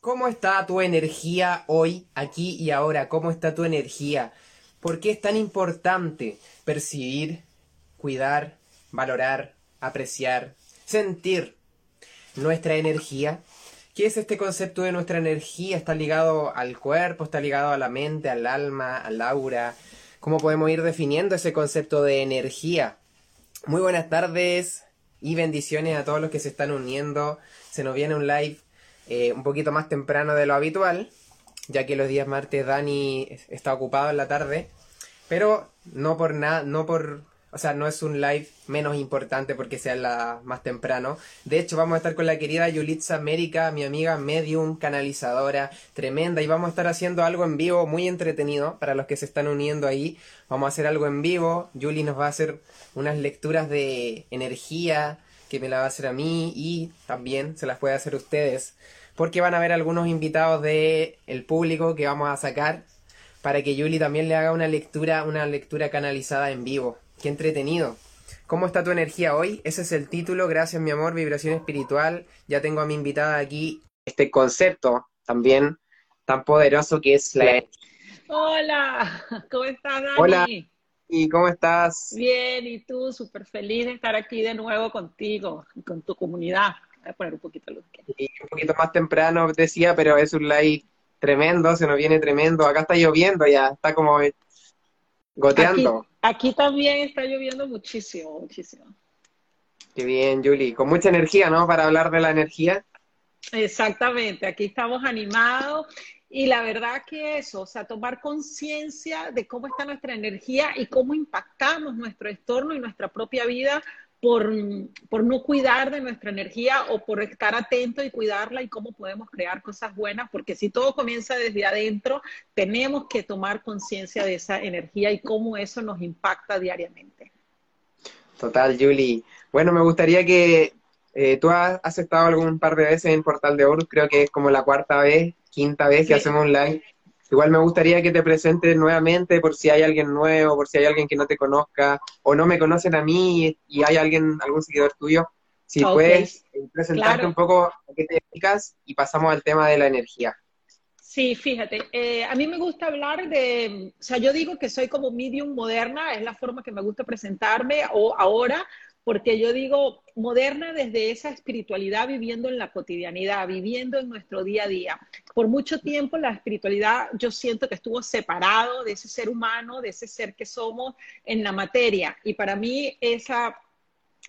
¿Cómo está tu energía hoy, aquí y ahora? ¿Cómo está tu energía? ¿Por qué es tan importante percibir, cuidar, valorar, apreciar, sentir nuestra energía? ¿Qué es este concepto de nuestra energía? ¿Está ligado al cuerpo? ¿Está ligado a la mente, al alma, al aura? ¿Cómo podemos ir definiendo ese concepto de energía? Muy buenas tardes y bendiciones a todos los que se están uniendo. Se nos viene un live eh, un poquito más temprano de lo habitual, ya que los días martes Dani está ocupado en la tarde, pero no por nada, no por, o sea, no es un live menos importante porque sea la más temprano. De hecho, vamos a estar con la querida Yulitza América, mi amiga medium, canalizadora, tremenda, y vamos a estar haciendo algo en vivo muy entretenido para los que se están uniendo ahí. Vamos a hacer algo en vivo. Yuli nos va a hacer unas lecturas de energía que me la va a hacer a mí y también se las puede hacer ustedes porque van a haber algunos invitados del el público que vamos a sacar para que Yuli también le haga una lectura, una lectura canalizada en vivo. Qué entretenido. ¿Cómo está tu energía hoy? Ese es el título. Gracias, mi amor, vibración espiritual. Ya tengo a mi invitada aquí. Este concepto también tan poderoso que es la... Hola, ¿cómo estás, Dani? Hola. ¿Y cómo estás? Bien, y tú, súper feliz de estar aquí de nuevo contigo, con tu comunidad. A poner un poquito luz. un poquito más temprano decía, pero es un live tremendo, se nos viene tremendo. Acá está lloviendo ya, está como goteando. Aquí, también está lloviendo muchísimo, muchísimo. Qué bien, Julie. Con mucha energía, ¿no? Para hablar de la energía. Exactamente, aquí estamos animados y la verdad que eso, o sea, tomar conciencia de cómo está nuestra energía y cómo impactamos nuestro entorno y nuestra propia vida por, por, no cuidar de nuestra energía o por estar atento y cuidarla y cómo podemos crear cosas buenas, porque si todo comienza desde adentro, tenemos que tomar conciencia de esa energía y cómo eso nos impacta diariamente. Total, Julie. Bueno, me gustaría que eh, tú has, estado algún par de veces en Portal de Horus, creo que es como la cuarta vez, quinta vez que hacemos un live Igual me gustaría que te presentes nuevamente por si hay alguien nuevo, por si hay alguien que no te conozca o no me conocen a mí y hay alguien, algún seguidor tuyo. Si puedes eh, presentarte un poco a qué te dedicas y pasamos al tema de la energía. Sí, fíjate, eh, a mí me gusta hablar de, o sea, yo digo que soy como medium moderna, es la forma que me gusta presentarme o ahora, porque yo digo moderna desde esa espiritualidad viviendo en la cotidianidad, viviendo en nuestro día a día. Por mucho tiempo la espiritualidad yo siento que estuvo separado de ese ser humano, de ese ser que somos en la materia. Y para mí esa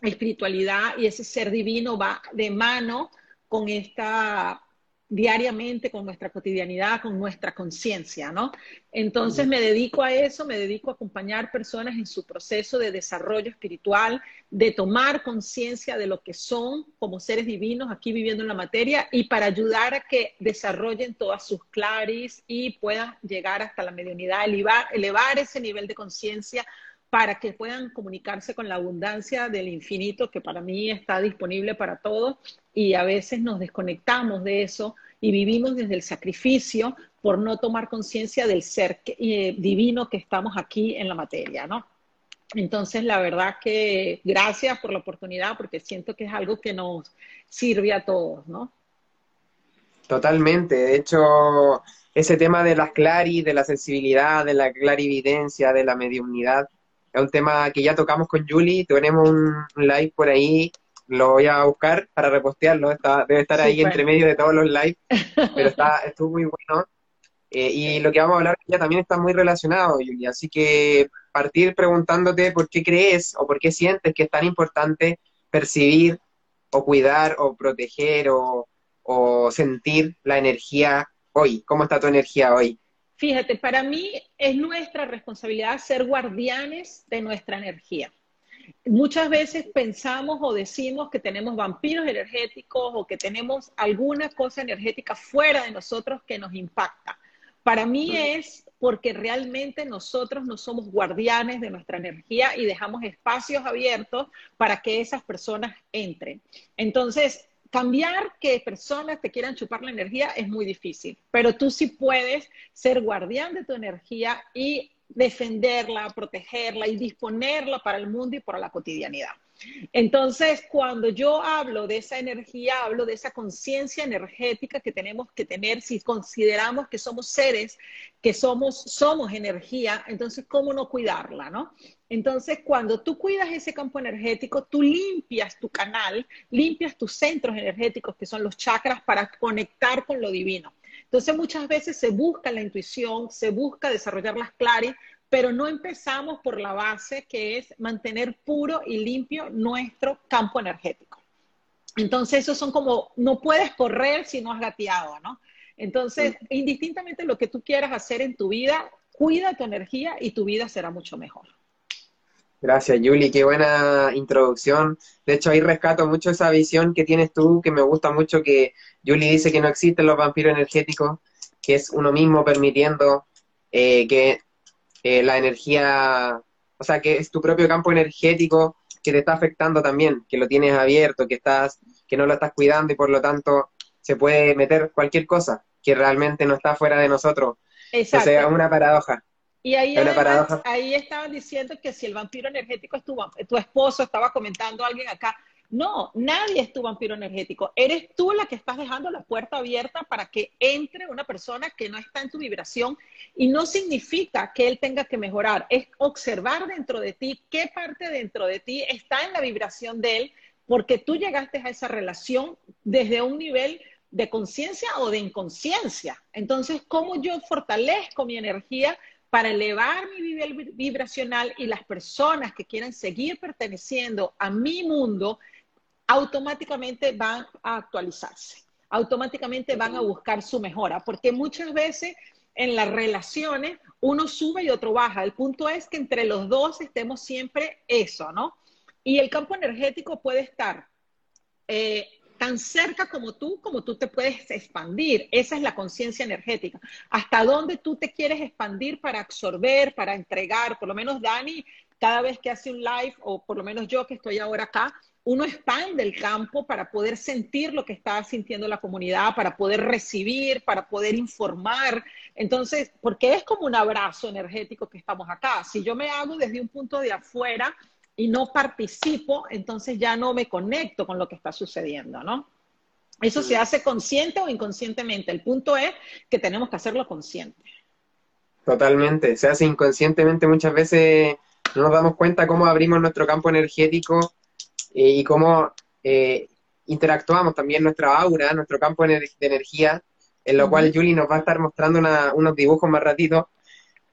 espiritualidad y ese ser divino va de mano con esta diariamente con nuestra cotidianidad, con nuestra conciencia, ¿no? Entonces me dedico a eso, me dedico a acompañar personas en su proceso de desarrollo espiritual, de tomar conciencia de lo que son como seres divinos aquí viviendo en la materia y para ayudar a que desarrollen todas sus claris y puedan llegar hasta la mediunidad, elevar, elevar ese nivel de conciencia para que puedan comunicarse con la abundancia del infinito que para mí está disponible para todos y a veces nos desconectamos de eso y vivimos desde el sacrificio por no tomar conciencia del ser eh, divino que estamos aquí en la materia, ¿no? Entonces, la verdad que gracias por la oportunidad porque siento que es algo que nos sirve a todos, ¿no? Totalmente. De hecho, ese tema de las claris, de la sensibilidad, de la clarividencia, de la mediunidad, es un tema que ya tocamos con Julie, tenemos un live por ahí, lo voy a buscar para repostearlo, está, debe estar ahí entre medio de todos los lives, pero está, estuvo muy bueno. Eh, y lo que vamos a hablar ya también está muy relacionado, Julie, así que partir preguntándote por qué crees o por qué sientes que es tan importante percibir o cuidar o proteger o, o sentir la energía hoy, ¿cómo está tu energía hoy? Fíjate, para mí es nuestra responsabilidad ser guardianes de nuestra energía. Muchas veces pensamos o decimos que tenemos vampiros energéticos o que tenemos alguna cosa energética fuera de nosotros que nos impacta. Para mí es porque realmente nosotros no somos guardianes de nuestra energía y dejamos espacios abiertos para que esas personas entren. Entonces, cambiar que personas te quieran chupar la energía es muy difícil, pero tú sí puedes ser guardián de tu energía y defenderla, protegerla y disponerla para el mundo y para la cotidianidad. Entonces, cuando yo hablo de esa energía, hablo de esa conciencia energética que tenemos que tener si consideramos que somos seres, que somos, somos energía, entonces, ¿cómo no cuidarla, no? Entonces, cuando tú cuidas ese campo energético, tú limpias tu canal, limpias tus centros energéticos, que son los chakras, para conectar con lo divino. Entonces, muchas veces se busca la intuición, se busca desarrollar las claris, pero no empezamos por la base que es mantener puro y limpio nuestro campo energético. Entonces, esos son como, no puedes correr si no has gateado, ¿no? Entonces, indistintamente lo que tú quieras hacer en tu vida, cuida tu energía y tu vida será mucho mejor. Gracias, Yuli, qué buena introducción. De hecho, ahí rescato mucho esa visión que tienes tú, que me gusta mucho, que Yuli dice que no existen los vampiros energéticos, que es uno mismo permitiendo eh, que eh, la energía, o sea, que es tu propio campo energético que te está afectando también, que lo tienes abierto, que estás, que no lo estás cuidando y por lo tanto se puede meter cualquier cosa que realmente no está fuera de nosotros. Exacto. O sea, una paradoja. Y ahí, ahí estaban diciendo que si el vampiro energético es tu, tu esposo, estaba comentando alguien acá, no, nadie es tu vampiro energético. Eres tú la que estás dejando la puerta abierta para que entre una persona que no está en tu vibración y no significa que él tenga que mejorar. Es observar dentro de ti qué parte dentro de ti está en la vibración de él porque tú llegaste a esa relación desde un nivel de conciencia o de inconsciencia. Entonces, ¿cómo yo fortalezco mi energía para elevar mi nivel vibracional y las personas que quieren seguir perteneciendo a mi mundo automáticamente van a actualizarse, automáticamente van a buscar su mejora, porque muchas veces en las relaciones uno sube y otro baja. El punto es que entre los dos estemos siempre eso, ¿no? Y el campo energético puede estar eh, tan cerca como tú, como tú te puedes expandir. Esa es la conciencia energética. Hasta dónde tú te quieres expandir para absorber, para entregar. Por lo menos Dani, cada vez que hace un live, o por lo menos yo que estoy ahora acá, uno expande el campo para poder sentir lo que está sintiendo la comunidad, para poder recibir, para poder informar. Entonces, porque es como un abrazo energético que estamos acá. Si yo me hago desde un punto de afuera y no participo, entonces ya no me conecto con lo que está sucediendo, ¿no? Eso se hace consciente o inconscientemente. El punto es que tenemos que hacerlo consciente. Totalmente. Se hace inconscientemente muchas veces. No nos damos cuenta cómo abrimos nuestro campo energético eh, y cómo eh, interactuamos también nuestra aura, nuestro campo de energía, en lo cual Julie nos va a estar mostrando unos dibujos más ratito,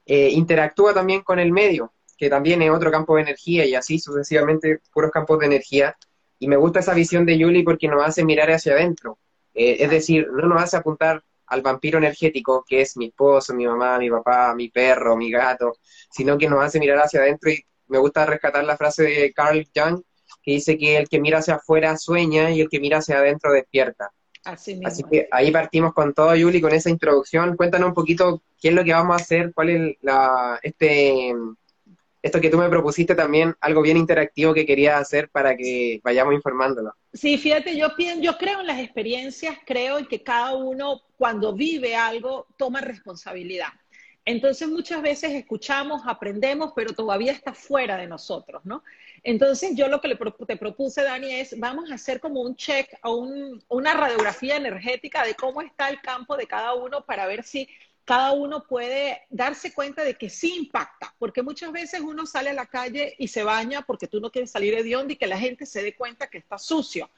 eh, interactúa también con el medio, que también es otro campo de energía y así sucesivamente puros campos de energía. Y me gusta esa visión de Julie porque nos hace mirar hacia adentro. es decir, no nos hace apuntar al vampiro energético, que es mi esposo, mi mamá, mi papá, mi perro, mi gato, sino que nos hace mirar hacia adentro y me gusta rescatar la frase de Carl Jung, que dice que el que mira hacia afuera sueña y el que mira hacia adentro despierta. Así, que ahí partimos con todo, Yuli, con esa introducción. Cuéntanos un poquito qué es lo que vamos a hacer, cuál es la, este, esto que tú me propusiste también, algo bien interactivo que quería hacer para que vayamos informándolo. Sí, fíjate, yo, yo creo en las experiencias, creo en que cada uno cuando vive algo toma responsabilidad. Entonces muchas veces escuchamos, aprendemos, pero todavía está fuera de nosotros, ¿no? Entonces yo lo que te propuse, Dani, es vamos a hacer como un check o una radiografía energética de cómo está el campo de cada uno para ver si cada uno puede darse cuenta de que sí impacta, porque muchas veces uno sale a la calle y se baña porque tú no quieres salir de donde y que la gente se dé cuenta que está sucio,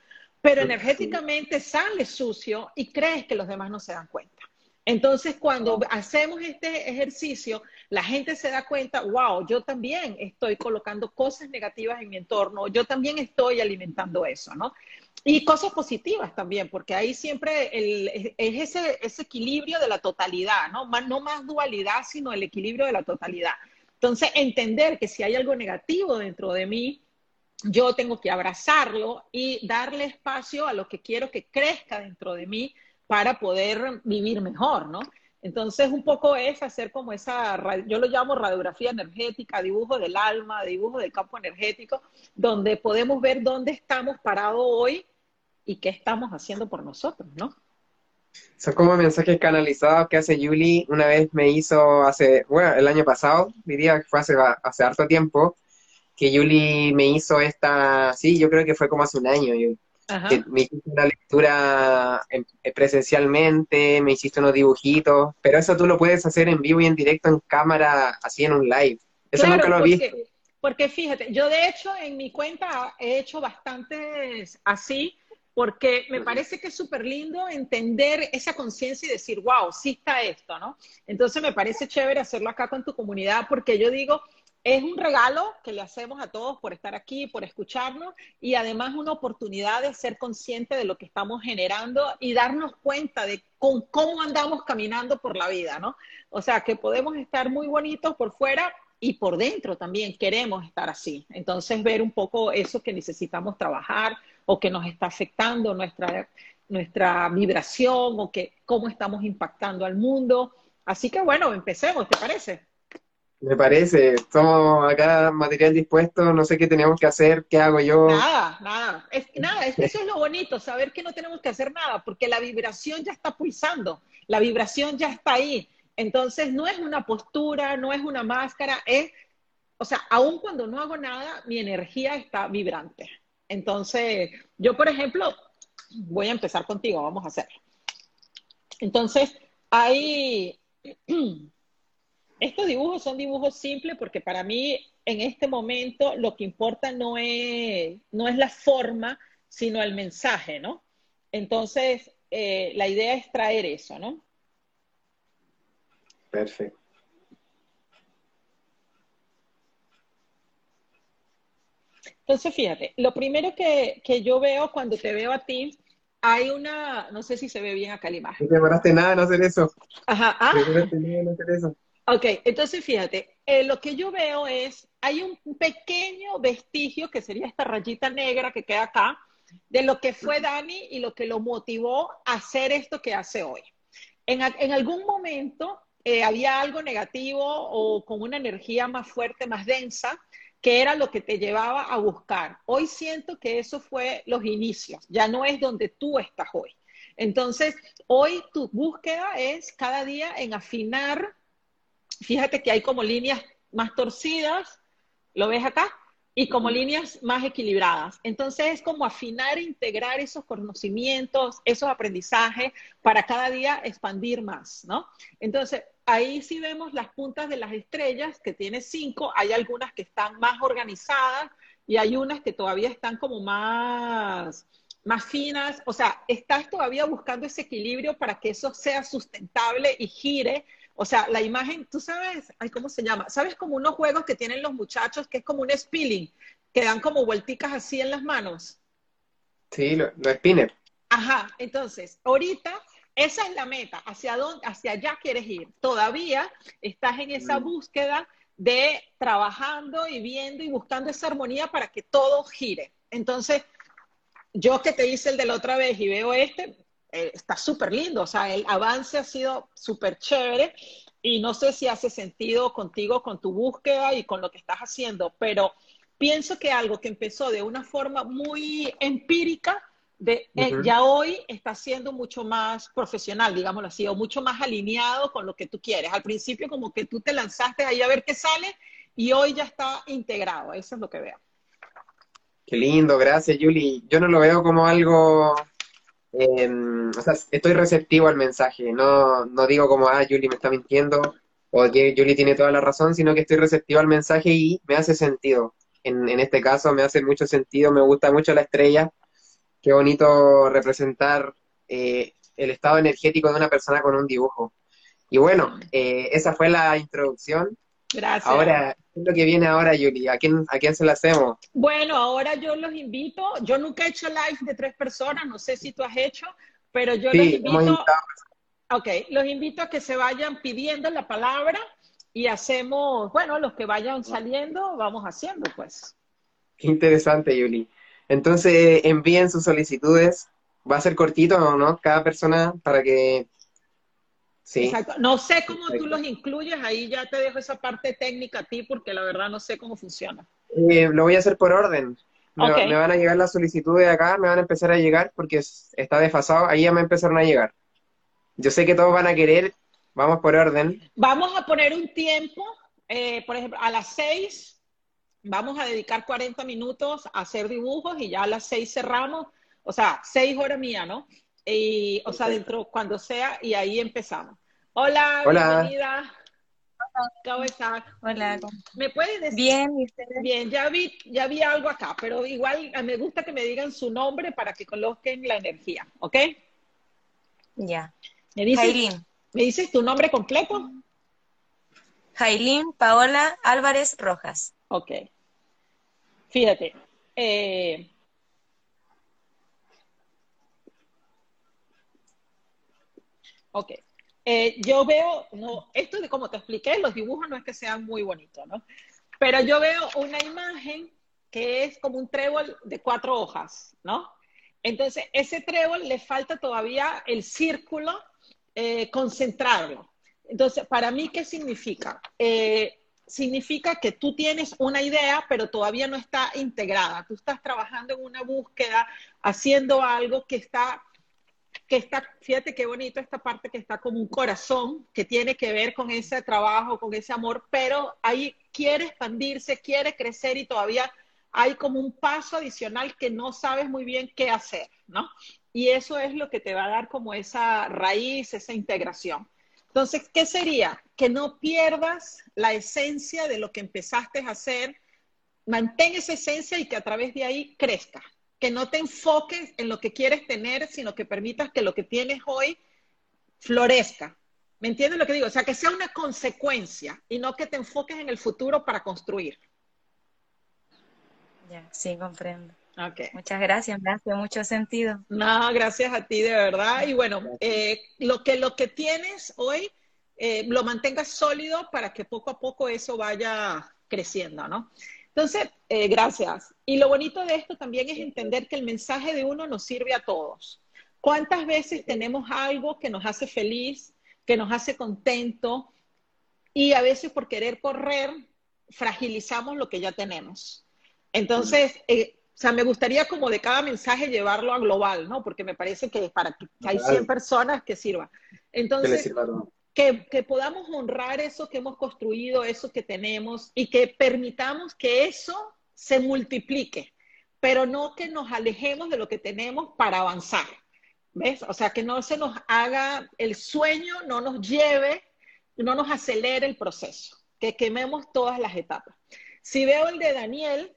pero energéticamente sale sucio y crees que los demás no se dan cuenta. Entonces, cuando hacemos este ejercicio, la gente se da cuenta, wow, yo también estoy colocando cosas negativas en mi entorno, yo también estoy alimentando eso, ¿no? Y cosas positivas también, porque ahí siempre es ese, ese, equilibrio de la totalidad, ¿no? Más, no más dualidad, sino el equilibrio de la totalidad. Entonces, entender que si hay algo negativo dentro de mí, yo tengo que abrazarlo y darle espacio a lo que quiero que crezca dentro de mí para poder vivir mejor, ¿no? Entonces, un poco es hacer como esa, yo lo llamo radiografía energética, dibujo del alma, dibujo del campo energético, donde podemos ver dónde estamos parados hoy y qué estamos haciendo por nosotros, ¿no? Son como mensajes canalizados que hace Yuli. Una vez me hizo hace, bueno, el año pasado, diría que fue hace, hace harto tiempo, que Yuli me hizo esta, sí, yo creo que fue como hace un año, que me hiciste una lectura presencialmente, me hiciste unos dibujitos, pero eso tú lo puedes hacer en vivo y en directo en cámara, así en un live. Eso nunca lo he visto. Porque fíjate, yo de hecho en mi cuenta he hecho bastantes así, porque me parece que es súper lindo entender esa conciencia y decir, wow, sí está esto, ¿no? Entonces me parece chévere hacerlo acá con tu comunidad, porque yo digo, es un regalo que le hacemos a todos por estar aquí, por escucharnos y además una oportunidad de ser consciente de lo que estamos generando y darnos cuenta de con, cómo andamos caminando por la vida, ¿no? O sea, que podemos estar muy bonitos por fuera y por dentro también queremos estar así. Entonces, ver un poco eso que necesitamos trabajar o que nos está afectando nuestra, nuestra vibración o que cómo estamos impactando al mundo. Así que bueno, empecemos, ¿te parece? Me parece, somos acá material dispuesto, no sé qué tenemos que hacer, qué hago yo. Nada, nada, es, nada, es eso es lo bonito, saber que no tenemos que hacer nada, porque la vibración ya está pulsando, la vibración ya está ahí. Entonces no es una postura, no es una máscara, es, o sea, aun cuando no hago nada, mi energía está vibrante. Entonces, yo, por ejemplo, voy a empezar contigo, vamos a hacerlo. Entonces, hay estos dibujos son dibujos simples porque para mí en este momento lo que importa no es, no es la forma, sino el mensaje, ¿no? Entonces, eh, la idea es traer eso, ¿no? Perfecto. Entonces, fíjate, lo primero que, yo veo cuando te veo a ti, hay una, no sé si se ve bien acá la imagen. No te demoraste nada en hacer eso. Ajá, ah. nada en hacer eso. Ok, entonces fíjate, eh, lo que yo veo es, hay un pequeño vestigio, que sería esta rayita negra que queda acá, de lo que fue Dani y lo que lo motivó a hacer esto que hace hoy. En, algún momento eh, había algo negativo o con una energía más fuerte, más densa, que era lo que te llevaba a buscar. Hoy siento que eso fue los inicios, ya no es donde tú estás hoy. Entonces, hoy tu búsqueda es cada día en afinar fíjate que hay como líneas más torcidas, ¿lo ves acá? Y como líneas más equilibradas. Entonces es como afinar e integrar esos conocimientos, esos aprendizajes para cada día expandir más, ¿no? Entonces ahí sí vemos las puntas de las estrellas, que tiene cinco, hay algunas que están más organizadas y hay unas que todavía están como más, más finas, o sea, estás todavía buscando ese equilibrio para que eso sea sustentable y gire o sea, la imagen, tú sabes, ay, ¿cómo se llama? ¿Sabes como unos juegos que tienen los muchachos que es como un spilling, que dan como vuelticas así en las manos? Sí, los lo spinner. Ajá, entonces, ahorita esa es la meta, hacia dónde, hacia allá quieres ir. Todavía estás en esa mm. búsqueda de trabajando y viendo y buscando esa armonía para que todo gire. Entonces, yo que te hice el de la otra vez y veo este, eh, está súper lindo, o sea, el avance ha sido súper chévere y no sé si hace sentido contigo, con tu búsqueda y con lo que estás haciendo, pero pienso que algo que empezó de una forma muy empírica, de, eh, ya hoy está siendo mucho más profesional, digámoslo así, o mucho más alineado con lo que tú quieres. Al principio como que tú te lanzaste ahí a ver qué sale y hoy ya está integrado, eso es lo que veo. Qué lindo, gracias Julie. Yo no lo veo como algo Em, o sea, estoy receptivo al mensaje, no, no digo como, ah, Julie me está mintiendo o que Julie tiene toda la razón, sino que estoy receptivo al mensaje y me hace sentido. En, en este caso me hace mucho sentido, me gusta mucho la estrella, qué bonito representar eh, el estado energético de una persona con un dibujo. Y bueno, eh, esa fue la introducción. Gracias. Ahora, ¿qué es lo que viene ahora, Yuli? ¿A quién, ¿A quién se la hacemos? Bueno, ahora yo los invito. Yo nunca he hecho live de tres personas, no sé si tú has hecho, pero yo los invito. Ok, los invito a que se vayan pidiendo la palabra y hacemos, bueno, los que vayan saliendo, vamos haciendo, pues. Qué interesante, Yuli. Entonces, envíen sus solicitudes. Va a ser cortito, ¿no? Cada persona para que Exacto. No sé cómo tú los incluyes, ahí ya te dejo esa parte técnica a ti porque la verdad no sé cómo funciona. Eh, lo voy a hacer por orden. Me, van a llegar las solicitudes de acá, me van a empezar a llegar porque está desfasado, ahí ya me empezaron a llegar. Yo sé que todos van a querer, vamos por orden. Vamos a poner un tiempo, eh, por ejemplo, a las seis vamos a dedicar 40 minutos a hacer dibujos y ya a las 6 cerramos, o sea, 6 horas mía, ¿no? Y, o sea, dentro, cuando sea, y ahí empezamos. Hola, Hola. bienvenida. ¿Cómo estás? Hola. ¿Me puedes decir? Bien, ¿y ustedes? Bien, ya vi, ya vi algo acá, pero igual me gusta que me digan su nombre para que coloquen la energía, ¿ok? Ya. ¿Me dices, Jailín. ¿me dices tu nombre completo? Jailín Paola Álvarez Rojas. Ok. Fíjate. eh. Eh, yo veo, no, esto de como te expliqué, los dibujos no es que sean muy bonitos, ¿no? Pero yo veo una imagen que es como un trébol de cuatro hojas, ¿no? Entonces, ese trébol le falta todavía el círculo, eh, concentrarlo. Entonces, para mí, ¿qué significa? Eh, significa que tú tienes una idea, pero todavía no está integrada. Tú estás trabajando en una búsqueda, haciendo algo que está, que está, fíjate qué bonito esta parte que está como un corazón, que tiene que ver con ese trabajo, con ese amor, pero ahí quiere expandirse, quiere crecer y todavía hay como un paso adicional que no sabes muy bien qué hacer, ¿no? Y eso es lo que te va a dar como esa raíz, esa integración. Entonces, ¿qué sería? Que no pierdas la esencia de lo que empezaste a hacer, mantén esa esencia y que a través de ahí crezca. Que no te enfoques en lo que quieres tener, sino que permitas que lo que tienes hoy florezca. ¿Me entiendes lo que digo? O sea, que sea una consecuencia y no que te enfoques en el futuro para construir. Ya, sí, comprendo. Okay. Muchas gracias, me hace mucho sentido. No, gracias a ti de verdad. Y bueno, eh, lo, que, lo que tienes hoy, eh, lo mantengas sólido para que poco a poco eso vaya creciendo, ¿no? Entonces, eh, gracias. Y lo bonito de esto también es entender que el mensaje de uno nos sirve a todos. ¿Cuántas veces tenemos algo que nos hace feliz, que nos hace contento y a veces por querer correr fragilizamos lo que ya tenemos? Entonces, eh, o sea, me gustaría como de cada mensaje llevarlo a global, ¿no? Porque me parece que para que hay 100 personas que sirva. Entonces, que, que, podamos honrar eso que hemos construido, eso que tenemos y que permitamos que eso se multiplique, pero no que nos alejemos de lo que tenemos para avanzar. ¿Ves? O sea, que no se nos haga el sueño, no nos lleve, no nos acelere el proceso, que quememos todas las etapas. Si veo el de Daniel,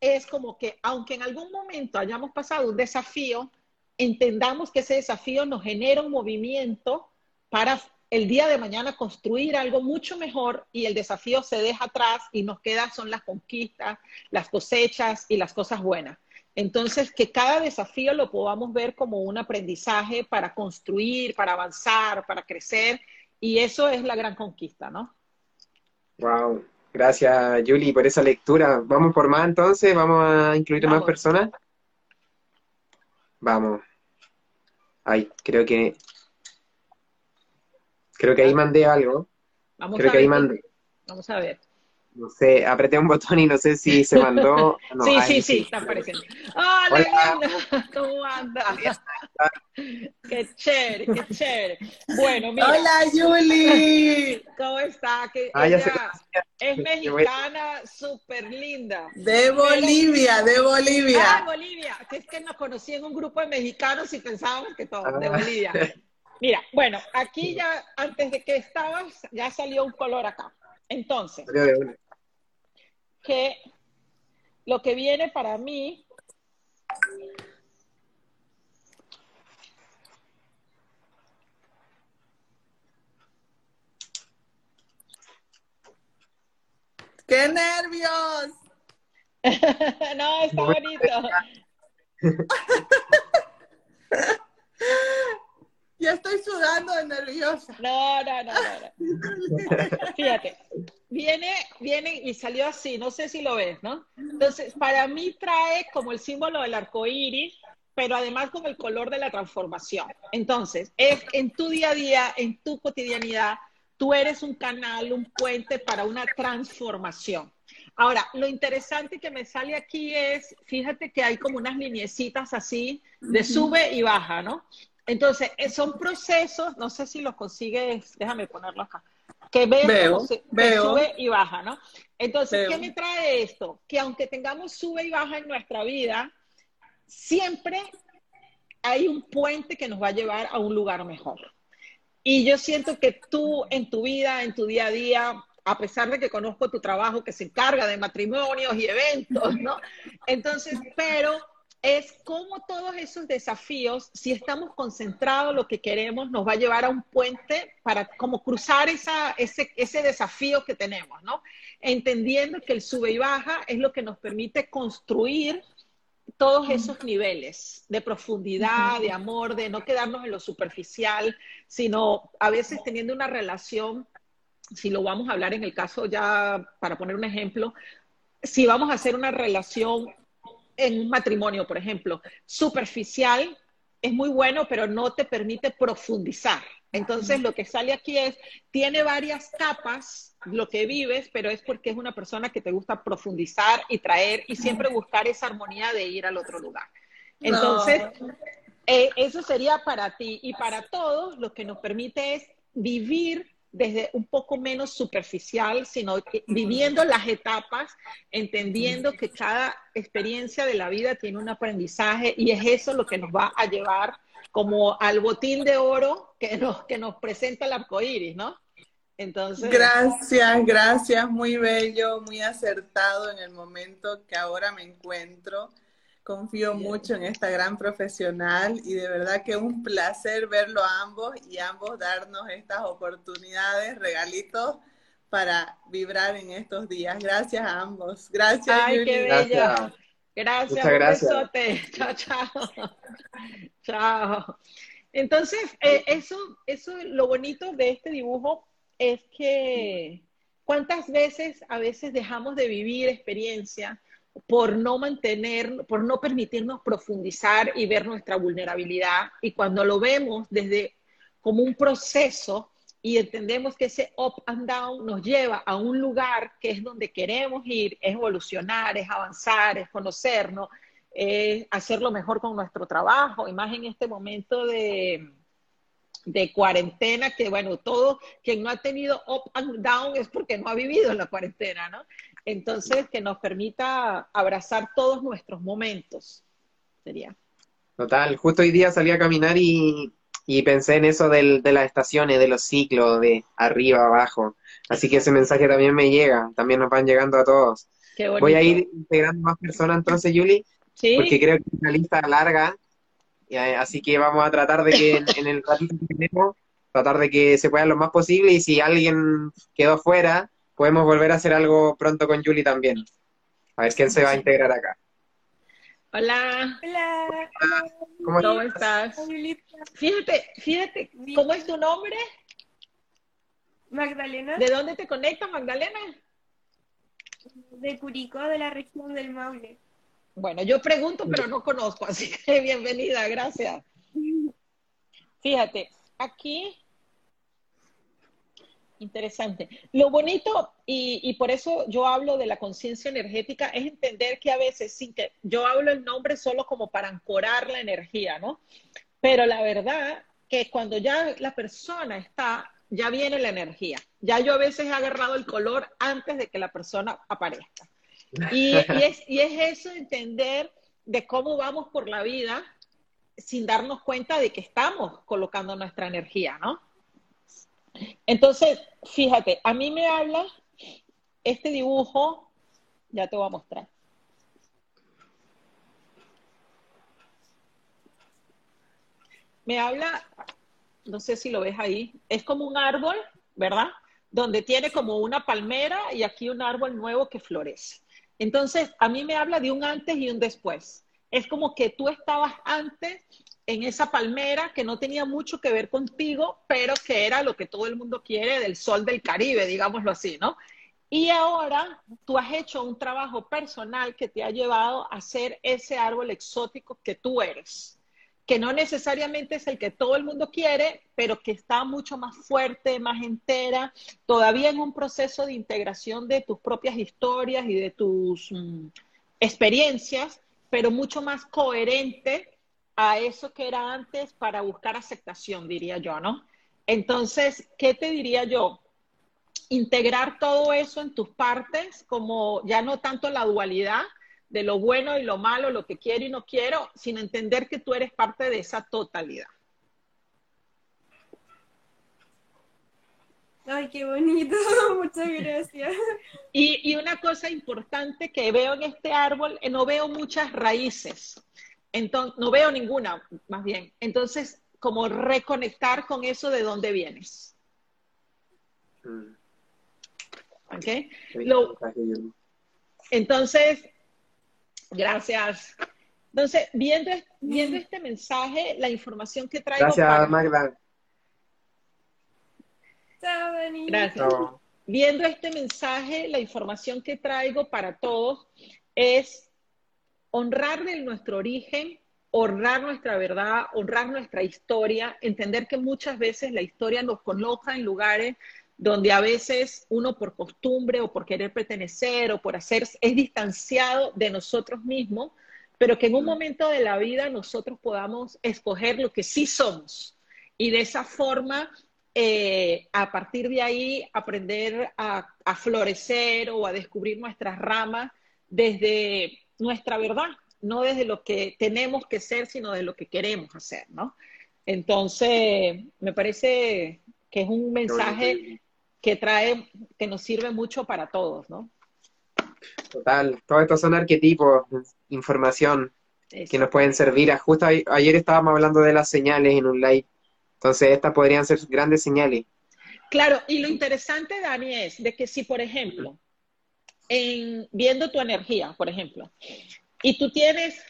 es como que aunque en algún momento hayamos pasado un desafío, entendamos que ese desafío nos genera un movimiento para el día de mañana construir algo mucho mejor y el desafío se deja atrás y nos queda son las conquistas, las cosechas y las cosas buenas. Entonces, que cada desafío lo podamos ver como un aprendizaje para construir, para avanzar, para crecer y eso es la gran conquista, ¿no? Wow. Gracias, Julie, por esa lectura. ¿Vamos por más entonces? ¿Vamos a incluir Vamos. más personas? Vamos. Ay, creo que. Creo que ahí mandé algo. Vamos Creo a que ahí ver. mandé. Vamos a ver. No sé, apreté un botón y no sé si se mandó. No, sí, ahí sí, sí, está apareciendo. Hola, Hola. linda. ¿Cómo andas? Qué chévere, qué chévere. Bueno, mira, Hola, Julie. ¿cómo está? Que Ah, ya sé. ella es mexicana, súper linda. De Bolivia, de Ah, Bolivia. Bolivia, que es que nos conocí en un grupo de mexicanos y pensábamos que todos de Ah. Bolivia. Mira, bueno, aquí ya, antes de que estabas, ya salió un color acá. Entonces. Que lo que viene para mí ¡Qué nervios! no, está bonito. Ya estoy sudando de nerviosa. No, no, no, no, no. Fíjate, viene, viene y salió así, no sé si lo ves, ¿no? Entonces, para mí trae como el símbolo del arco iris, pero además con el color de la transformación. Entonces, es en tu día a día, en tu cotidianidad, tú eres un canal, un puente para una transformación. Ahora, lo interesante que me sale aquí es, fíjate que hay como unas lineecitas así de sube y baja, ¿no? Entonces, eh, son procesos, no sé si los consigues, déjame ponerlo acá. que Veo, cómo se- que veo. sube y baja, ¿no? Entonces, Veo. ¿qué me trae esto? Que aunque tengamos sube y baja en nuestra vida, siempre hay un puente que nos va a llevar a un lugar mejor. Y yo siento que tú en tu vida, en tu día a día, a pesar de que conozco tu trabajo que se encarga de matrimonios y eventos, ¿no? Entonces, pero es como todos esos desafíos, si estamos concentrados, lo que queremos nos va a llevar a un puente para como cruzar esa, ese, ese desafío que tenemos, ¿no? Entendiendo que el sube y baja es lo que nos permite construir todos esos niveles de profundidad, de amor, de no quedarnos en lo superficial, sino a veces teniendo una relación, si lo vamos a hablar en el caso ya, para poner un ejemplo, si vamos a hacer una relación en un matrimonio, por ejemplo, superficial, es muy bueno, pero no te permite profundizar. Entonces, lo que sale aquí es, tiene varias capas lo que vives, pero es porque es una persona que te gusta profundizar y traer y siempre buscar esa armonía de ir al otro lugar. Entonces, eh, eso sería para ti y para todos lo que nos permite es vivir desde un poco menos superficial, sino viviendo las etapas, entendiendo que cada experiencia de la vida tiene un aprendizaje y es eso lo que nos va a llevar como al botín de oro que nos, que nos presenta el arco iris, ¿no? Entonces, Gracias, gracias, muy bello, muy acertado en el momento que ahora me encuentro. Confío mucho en esta gran profesional y de verdad que un placer verlo a ambos y ambos darnos estas oportunidades, regalitos para vibrar en estos días. Gracias a ambos. Gracias, Ay, qué Gracias. bella. Gracias, Muchas un gracias. besote. Chao, chao. Chao. Entonces, eh, eso, eso, lo bonito de este dibujo es que cuántas veces a veces dejamos de vivir experiencia por no mantener, por no permitirnos profundizar y ver nuestra vulnerabilidad. Y cuando lo vemos desde como un proceso y entendemos que ese up and down nos lleva a un lugar que es donde queremos ir, es evolucionar, es avanzar, es conocernos, es hacerlo mejor con nuestro trabajo, y más en este momento de, de cuarentena, que bueno, todo quien no ha tenido up and down es porque no ha vivido la cuarentena, ¿no? Entonces, que nos permita abrazar todos nuestros momentos, sería. Total, justo hoy día salí a caminar y, y pensé en eso del, de las estaciones, de los ciclos, de arriba, abajo. Así que ese mensaje también me llega, también nos van llegando a todos. Qué bonito. Voy a ir integrando más personas entonces, Yuli, ¿Sí? porque creo que es una lista larga, eh, así que vamos a tratar de que en, en el ratito que tenemos, tratar de que se pueda lo más posible y si alguien quedó fuera, podemos volver a hacer algo pronto con Yuli también. A ver quién se va a integrar acá. Hola, Hola, ¿Cómo ¿cómo estás? estás? Fíjate, fíjate, ¿cómo es tu nombre? Magdalena, ¿De dónde te conectas, Magdalena? de Curicó, de la región del Maule. Bueno, yo pregunto, pero no conozco, así que bienvenida, gracias. Fíjate, aquí, interesante. Lo bonito, y, y por eso yo hablo de la conciencia energética, es entender que a veces, sin que yo hablo el nombre solo como para ancorar la energía, ¿no? Pero la verdad que cuando ya la persona está, ya viene la energía. Ya yo a veces he agarrado el color antes de que la persona aparezca. Y, y es, y es eso entender de cómo vamos por la vida sin darnos cuenta de que estamos colocando nuestra energía, ¿no? Entonces, fíjate, a mí me habla este dibujo, ya te voy a mostrar. Me habla, no sé si lo ves ahí, es como un árbol, ¿verdad? Donde tiene como una palmera y aquí un árbol nuevo que florece. Entonces, a mí me habla de un antes y un después. Es como que tú estabas antes en esa palmera que no tenía mucho que ver contigo, pero que era lo que todo el mundo quiere del sol del Caribe, digámoslo así, ¿no? Y ahora tú has hecho un trabajo personal que te ha llevado a ser ese árbol exótico que tú eres, que no necesariamente es el que todo el mundo quiere, pero que está mucho más fuerte, más entera, todavía en un proceso de integración de tus propias historias y de tus mm, experiencias, pero mucho más coherente a eso que era antes para buscar aceptación, diría yo, ¿no? Entonces, ¿qué te diría yo? integrar todo eso en tus partes, como ya no tanto la dualidad de lo bueno y lo malo, lo que quiero y no quiero, sino entender que tú eres parte de esa totalidad. Ay, qué bonito, muchas gracias. Y, y, una cosa importante que veo en este árbol, eh, no veo muchas raíces, entonces, no veo ninguna, más bien. Entonces, como reconectar con eso de dónde vienes. Mm. ¿Ok? Lo, entonces, gracias. Entonces, viendo, viendo este mensaje, la información que traigo. Gracias, Magda. Gracias. Viendo este mensaje, la información que traigo para todos es honrar nuestro origen, honrar nuestra verdad, honrar nuestra historia, entender que muchas veces la historia nos coloca en lugares donde a veces uno por costumbre o por querer pertenecer o por hacer es distanciado de nosotros mismos, pero que en un momento de la vida nosotros podamos escoger lo que sí somos y de esa forma eh, a partir de ahí aprender a, florecer o a descubrir nuestras ramas desde nuestra verdad, no desde lo que tenemos que ser, sino de lo que queremos hacer, ¿no? Entonces, me parece que es un mensaje que trae, que nos sirve mucho para todos, ¿no? Total, todos estos son arquetipos, información que nos pueden servir. Justo ayer estábamos hablando de las señales en un live entonces, estas podrían ser grandes señales. Claro, y lo interesante, Dani, es de que si, por ejemplo, en, viendo tu energía, por ejemplo, y tú tienes,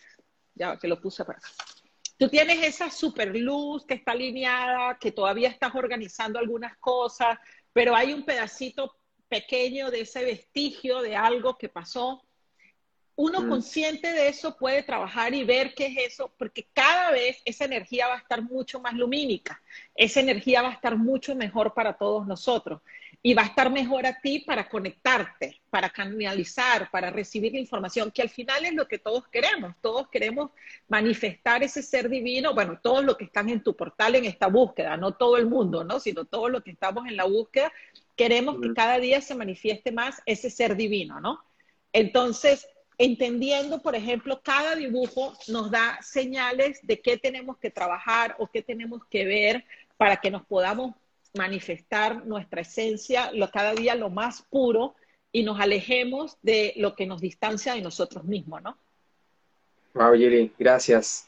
ya que lo puse para acá, tú tienes esa super luz que está alineada, que todavía estás organizando algunas cosas, pero hay un pedacito pequeño de ese vestigio de algo que pasó uno mm. consciente de eso puede trabajar y ver qué es eso, porque cada vez esa energía va a estar mucho más lumínica, esa energía va a estar mucho mejor para todos nosotros y va a estar mejor a ti para conectarte, para canalizar, para recibir la información, que al final es lo que todos queremos, todos queremos manifestar ese ser divino, bueno, todos los que están en tu portal en esta búsqueda, no todo el mundo, ¿no? Sino todos los que estamos en la búsqueda, queremos que mm. cada día se manifieste más ese ser divino, ¿no? Entonces, entendiendo, por ejemplo, cada dibujo nos da señales de qué tenemos que trabajar o qué tenemos que ver para que nos podamos manifestar nuestra esencia lo, cada día lo más puro y nos alejemos de lo que nos distancia de nosotros mismos, ¿no? Wow, Yuri, gracias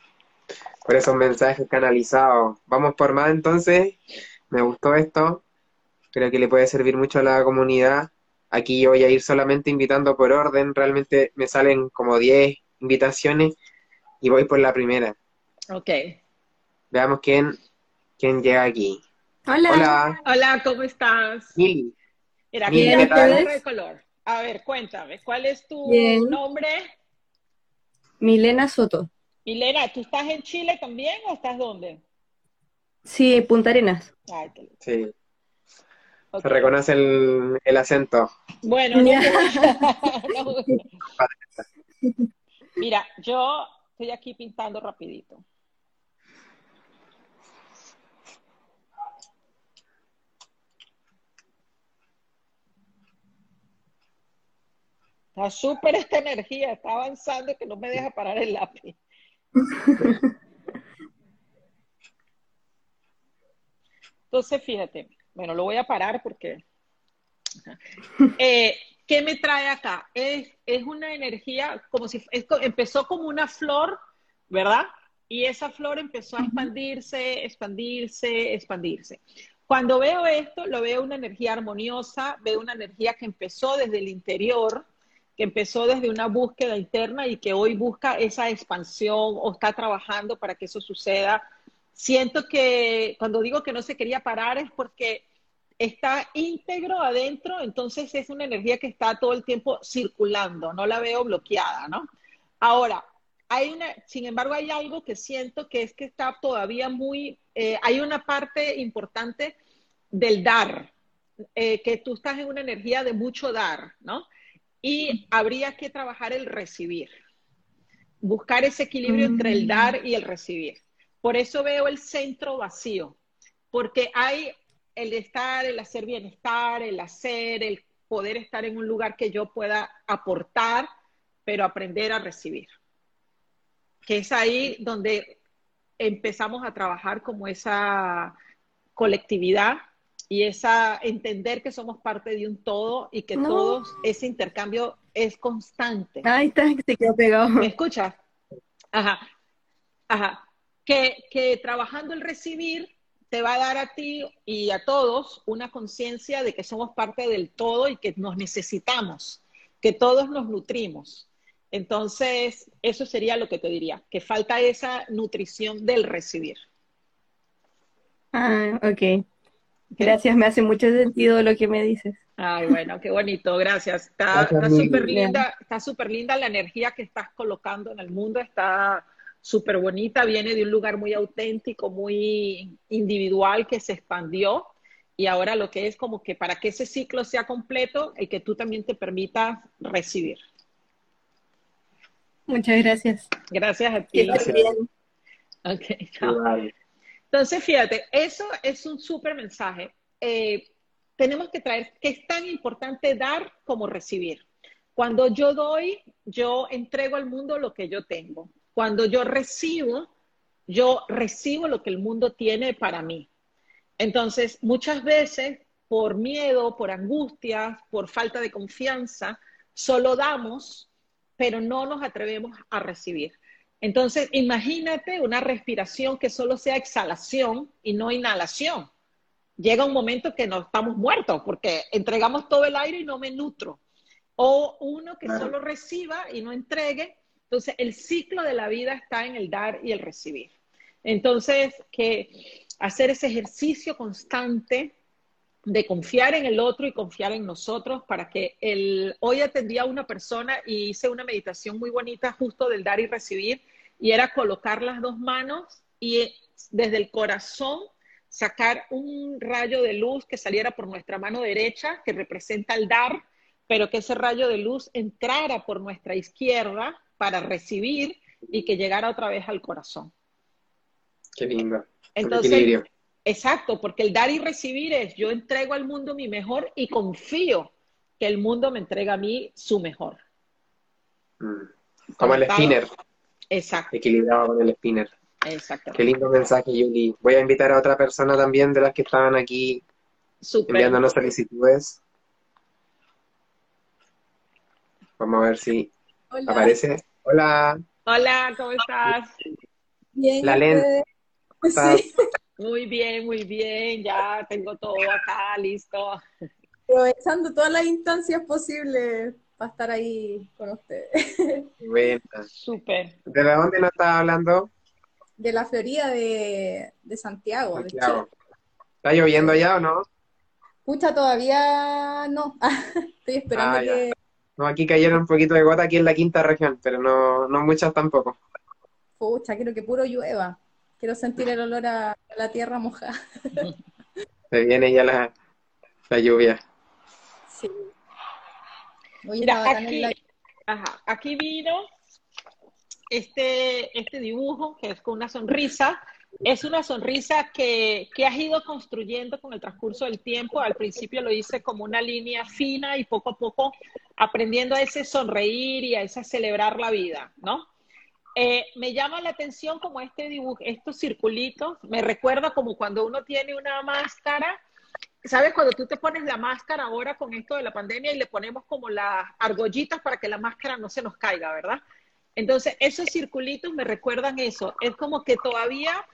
por esos mensajes canalizados. Vamos por más entonces. Me gustó esto. Creo que le puede servir mucho a la comunidad. Aquí voy a ir solamente invitando por orden, realmente me salen como 10 invitaciones y voy por la primera. Ok. Veamos quién, quién llega aquí. Hola. Hola. Hola, ¿cómo estás? Mili. Mira, Mili, ¿qué tal? de color. A ver, cuéntame, ¿cuál es tu nombre? Milena Soto. Milena, ¿tú estás en Chile también o estás dónde? Sí, Punta Arenas. Ay, sí. Se reconoce el, el acento. Bueno, mira, yo estoy aquí pintando rapidito. Está súper esta energía, está avanzando que no me deja parar el lápiz. Entonces, fíjate, bueno, lo voy a parar porque... Eh, ¿Qué me trae acá? Es, es una energía como si empezó como una flor, ¿verdad? Y esa flor empezó a expandirse, expandirse, expandirse. Cuando veo esto, lo veo una energía armoniosa, veo una energía que empezó desde el interior, que empezó desde una búsqueda interna y que hoy busca esa expansión o está trabajando para que eso suceda. Siento que cuando digo que no se quería parar es porque está íntegro adentro, entonces es una energía que está todo el tiempo circulando, no la veo bloqueada, ¿no? Ahora, hay una, sin embargo, hay algo que siento que es que está todavía muy, eh, hay una parte importante del dar, eh, que tú estás en una energía de mucho dar, ¿no? Y habría que trabajar el recibir, buscar ese equilibrio entre el dar y el recibir. Por eso veo el centro vacío, porque hay el estar, el hacer bienestar, el hacer, el poder estar en un lugar que yo pueda aportar, pero aprender a recibir. Que es ahí donde empezamos a trabajar como esa colectividad y esa entender que somos parte de un todo y que No. todos ese intercambio es constante. Ahí está, se quedó pegado. ¿Me escuchas? Ajá, ajá. Que, que trabajando el recibir te va a dar a ti y a todos una conciencia de que somos parte del todo y que nos necesitamos, que todos nos nutrimos. Entonces, eso sería lo que te diría, que falta esa nutrición del recibir. Ah, ok. Gracias, me hace mucho sentido lo que me dices. Ay, bueno, qué bonito, gracias. Está súper linda, está súper linda la energía que estás colocando en el mundo, está súper bonita, viene de un lugar muy auténtico, muy individual que se expandió y ahora lo que es como que para que ese ciclo sea completo, el que tú también te permitas recibir. Muchas gracias. Gracias a ti. estés bien. Ok, chao. Igual. Entonces, fíjate, eso es un súper mensaje. Eh, tenemos que traer que es tan importante dar como recibir. Cuando yo doy, yo entrego al mundo lo que yo tengo. Cuando yo recibo, yo recibo lo que el mundo tiene para mí. Entonces, muchas veces, por miedo, por angustias, por falta de confianza, solo damos, pero no nos atrevemos a recibir. Entonces, imagínate una respiración que solo sea exhalación y no inhalación. Llega un momento que no estamos muertos porque entregamos todo el aire y no me nutro. O uno que solo reciba y no entregue. Entonces, el ciclo de la vida está en el dar y el recibir. Entonces, que hacer ese ejercicio constante de confiar en el otro y confiar en nosotros para que el hoy atendí a una persona y hice una meditación muy bonita justo del dar y recibir y era colocar las dos manos y desde el corazón sacar un rayo de luz que saliera por nuestra mano derecha que representa el dar, pero que ese rayo de luz entrara por nuestra izquierda para recibir y que llegara otra vez al corazón. Qué lindo. Entonces, equilibrio. Exacto, porque el dar y recibir es yo entrego al mundo mi mejor y confío que el mundo me entrega a mí su mejor. Mm. Como el spinner, Exacto, equilibrado con el spinner. exacto. Qué lindo mensaje, Yuli. Voy a invitar a otra persona también de las que estaban aquí Súper. enviándonos solicitudes. Vamos a ver si Hola, aparece. Hola, Hola, ¿cómo estás? bien, La ¿y Len. ustedes? ¿estás? Sí, Muy bien, muy bien. Ya tengo todo acá listo. aprovechando todas las instancias posibles para estar ahí con ustedes. Buena. Súper. ¿De dónde nos estás hablando? De la Florida de, de Santiago, de Santiago. Chile. ¿Está lloviendo ya o no? Pucha, todavía no. Estoy esperando Ah, ya. que, No, aquí cayeron un poquito de gota aquí en la quinta región, pero no, no muchas tampoco. pucha, quiero que puro llueva. Quiero sentir el olor a, a la tierra mojada. Se viene ya la, la lluvia. Sí. Hoy Mira, bacán aquí, la- ajá, aquí vino este, este dibujo que es con una sonrisa. Es una sonrisa que, que has ido construyendo con el transcurso del tiempo. Al principio lo hice como una línea fina y poco a poco aprendiendo a ese sonreír y a ese celebrar la vida, ¿no? Eh, me llama la atención como este dibujo, estos circulitos, me recuerda como cuando uno tiene una máscara ¿Sabes cuando tú te pones la máscara ahora con esto de la pandemia y le ponemos como las argollitas para que la máscara no se nos caiga, ¿verdad? Entonces, esos circulitos me recuerdan eso. Es como que todavía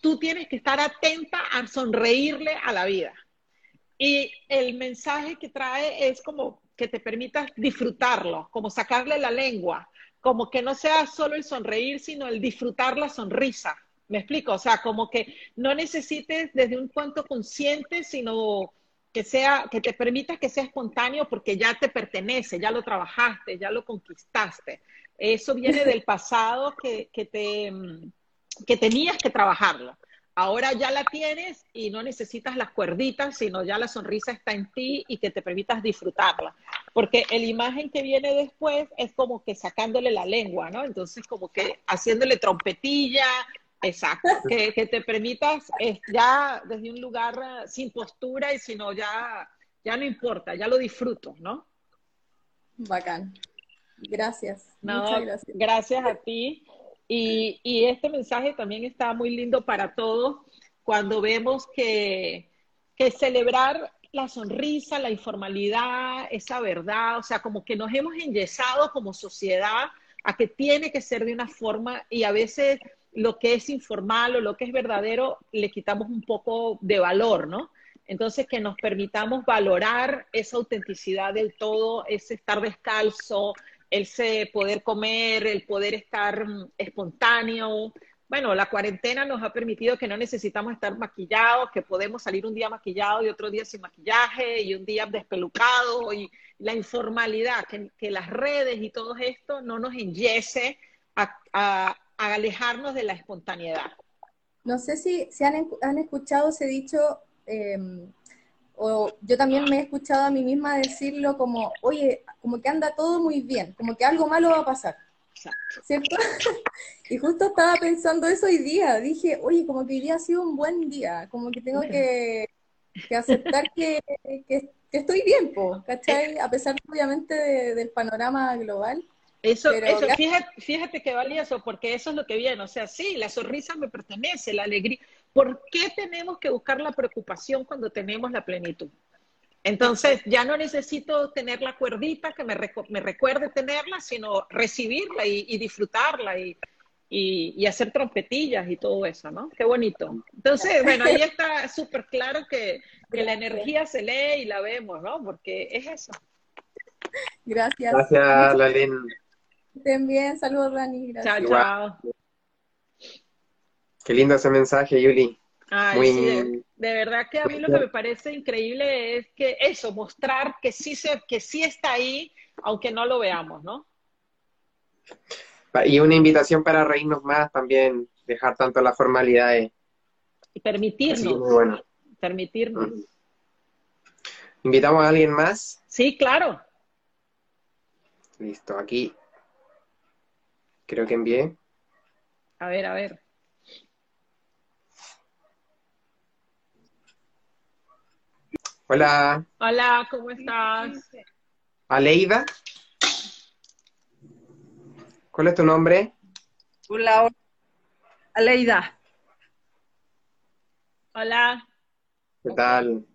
tú tienes que estar atenta a sonreírle a la vida. Y el mensaje que trae es como que te permitas disfrutarlo, como sacarle la lengua, como que no sea solo el sonreír, sino el disfrutar la sonrisa. ¿Me explico? O sea, como que no necesites desde un punto consciente, sino que sea, que te permitas que sea espontáneo porque ya te pertenece, ya lo trabajaste, ya lo conquistaste. Eso viene del pasado que, que te, que tenías que trabajarlo. Ahora ya la tienes y no necesitas las cuerditas, sino ya la sonrisa está en ti y que te permitas disfrutarla. Porque la imagen que viene después es como que sacándole la lengua, ¿no? Entonces como que haciéndole trompetilla, Exacto, que, que te permitas eh, ya desde un lugar eh, sin postura y sino ya, ya no importa, ya lo disfruto, ¿no? Bacán. Gracias. No, Muchas gracias. gracias a ti. Y, y este mensaje también está muy lindo para todos cuando vemos que, que celebrar la sonrisa, la informalidad, esa verdad, o sea, como que nos hemos enyesado como sociedad a que tiene que ser de una forma y a veces lo que es informal o lo que es verdadero le quitamos un poco de valor, ¿no? Entonces, que nos permitamos valorar esa autenticidad del todo, ese estar descalzo, ese poder comer, el poder estar mm, espontáneo. Bueno, la cuarentena nos ha permitido que no necesitamos estar maquillados, que podemos salir un día maquillado y otro día sin maquillaje y un día despelucado y la informalidad, que, que las redes y todo esto no nos enyese a, a- alejarnos de la espontaneidad. No sé si, si han, han escuchado ese dicho, eh, o yo también me he escuchado a mí misma decirlo como, oye, como que anda todo muy bien, como que algo malo va a pasar. ¿cierto? Y justo estaba pensando eso hoy día, dije, oye, como que hoy día ha sido un buen día, como que tengo que, que aceptar que, que- que estoy bien, po, ¿cachai? A pesar, obviamente, de- del panorama global. Eso, Pero eso fíjate, fíjate que valioso, porque eso es lo que viene. O sea, sí, la sonrisa me pertenece, la alegría. ¿Por qué tenemos que buscar la preocupación cuando tenemos la plenitud? Entonces, ya no necesito tener la cuerdita que me, recu- me recuerde tenerla, sino recibirla y, y disfrutarla y, y- y hacer trompetillas y todo eso, ¿no? Qué bonito. Entonces, bueno, ahí está súper claro que, que la energía se lee y la vemos, ¿no? Porque es eso. Gracias. Gracias, Lalén. Que estén bien, saludos, Dani. Gracias. Chao, chao. Qué lindo ese mensaje, Yuli. Ay, Muy- sí, de, de verdad que a mí lo que me parece increíble es que eso, mostrar que sí, se, que sí está ahí, aunque no lo veamos, ¿no? Y una invitación para reírnos más también, dejar tanto las formalidades. Y permitirnos, muy bueno. permitirnos. Mm. ¿Invitamos a alguien más? Sí, claro. Listo, aquí creo que envié. A ver, a ver. Hola, Hola, ¿cómo estás? Aleida. ¿Cuál es tu nombre? Hola, hola. Aleida. Hola. ¿Qué tal?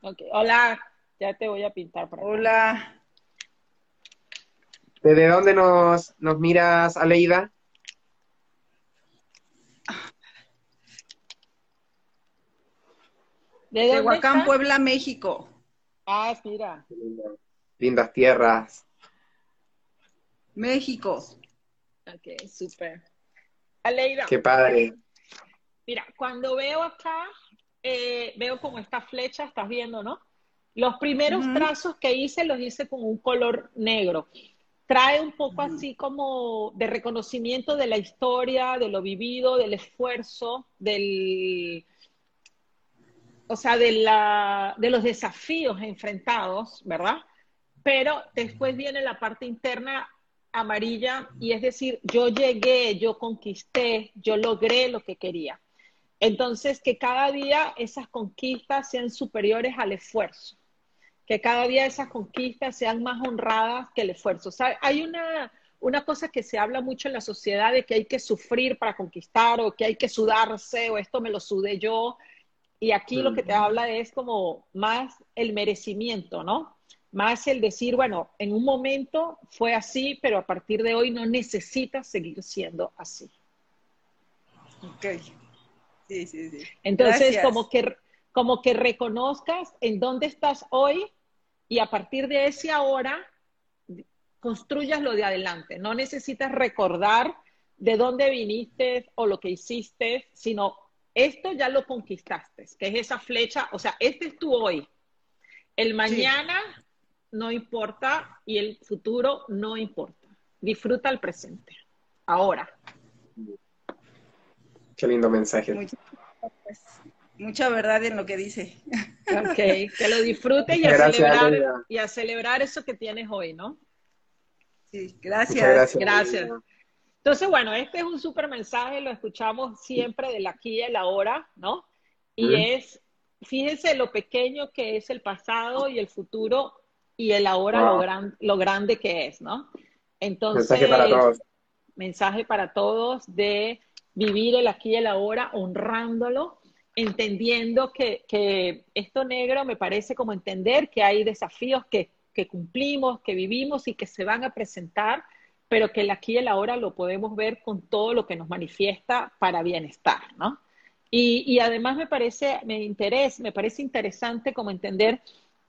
Ok, Hola, ya te voy a pintar por. Hola. ¿Desde dónde nos, nos miras, Aleida? ¿De dónde Tehuacán, estás? Puebla, México. Ah, mira. Lindas tierras. México. Ok, súper. Aleida. Qué padre. Mira, cuando veo acá, eh, veo como esta flecha, estás viendo, ¿no? Los primeros trazos que hice los hice con un color negro. Trae un poco así como de reconocimiento de la historia, de lo vivido, del esfuerzo, del, o sea, de, la, de los desafíos enfrentados, ¿verdad? Pero después viene la parte interna amarilla y es decir, yo llegué, yo conquisté, yo logré lo que quería. Entonces, que cada día esas conquistas sean superiores al esfuerzo, que cada día esas conquistas sean más honradas que el esfuerzo. O sea, hay una, una cosa que se habla mucho en la sociedad de que hay que sufrir para conquistar o que hay que sudarse o esto me lo sudé yo. Y aquí lo que te habla es como más el merecimiento, ¿no? Más el decir, bueno, en un momento fue así, pero a partir de hoy no necesitas seguir siendo así. Ok. Sí, sí, sí. Entonces, Gracias. como que, como que reconozcas en dónde estás hoy y a partir de ese ahora construyas lo de adelante. No necesitas recordar de dónde viniste o lo que hiciste, sino esto ya lo conquistaste, que es esa flecha, o sea, este es tu hoy. El mañana no importa y el futuro no importa. Disfruta el presente. Ahora. Qué lindo mensaje. Mucha, pues, mucha verdad en lo que dice. Ok, que lo disfrutes y a, Gracias, celebrar, y a celebrar eso que tienes hoy, ¿no? Sí, Muchas gracias. gracias. Entonces, bueno, este es un súper mensaje, lo escuchamos siempre del aquí y el ahora, ¿no? Y es, fíjense lo pequeño que es el pasado y el futuro y el ahora lo, gran, lo grande que es, ¿no? Entonces, mensaje para todos. Mensaje para todos de vivir el aquí y el ahora, honrándolo, entendiendo que, que esto negro me parece como entender que hay desafíos que, que cumplimos, que vivimos y que se van a presentar, pero que el aquí y el ahora lo podemos ver con todo lo que nos manifiesta para bienestar, ¿no? Y, y además me parece, me interesa, me parece interesante como entender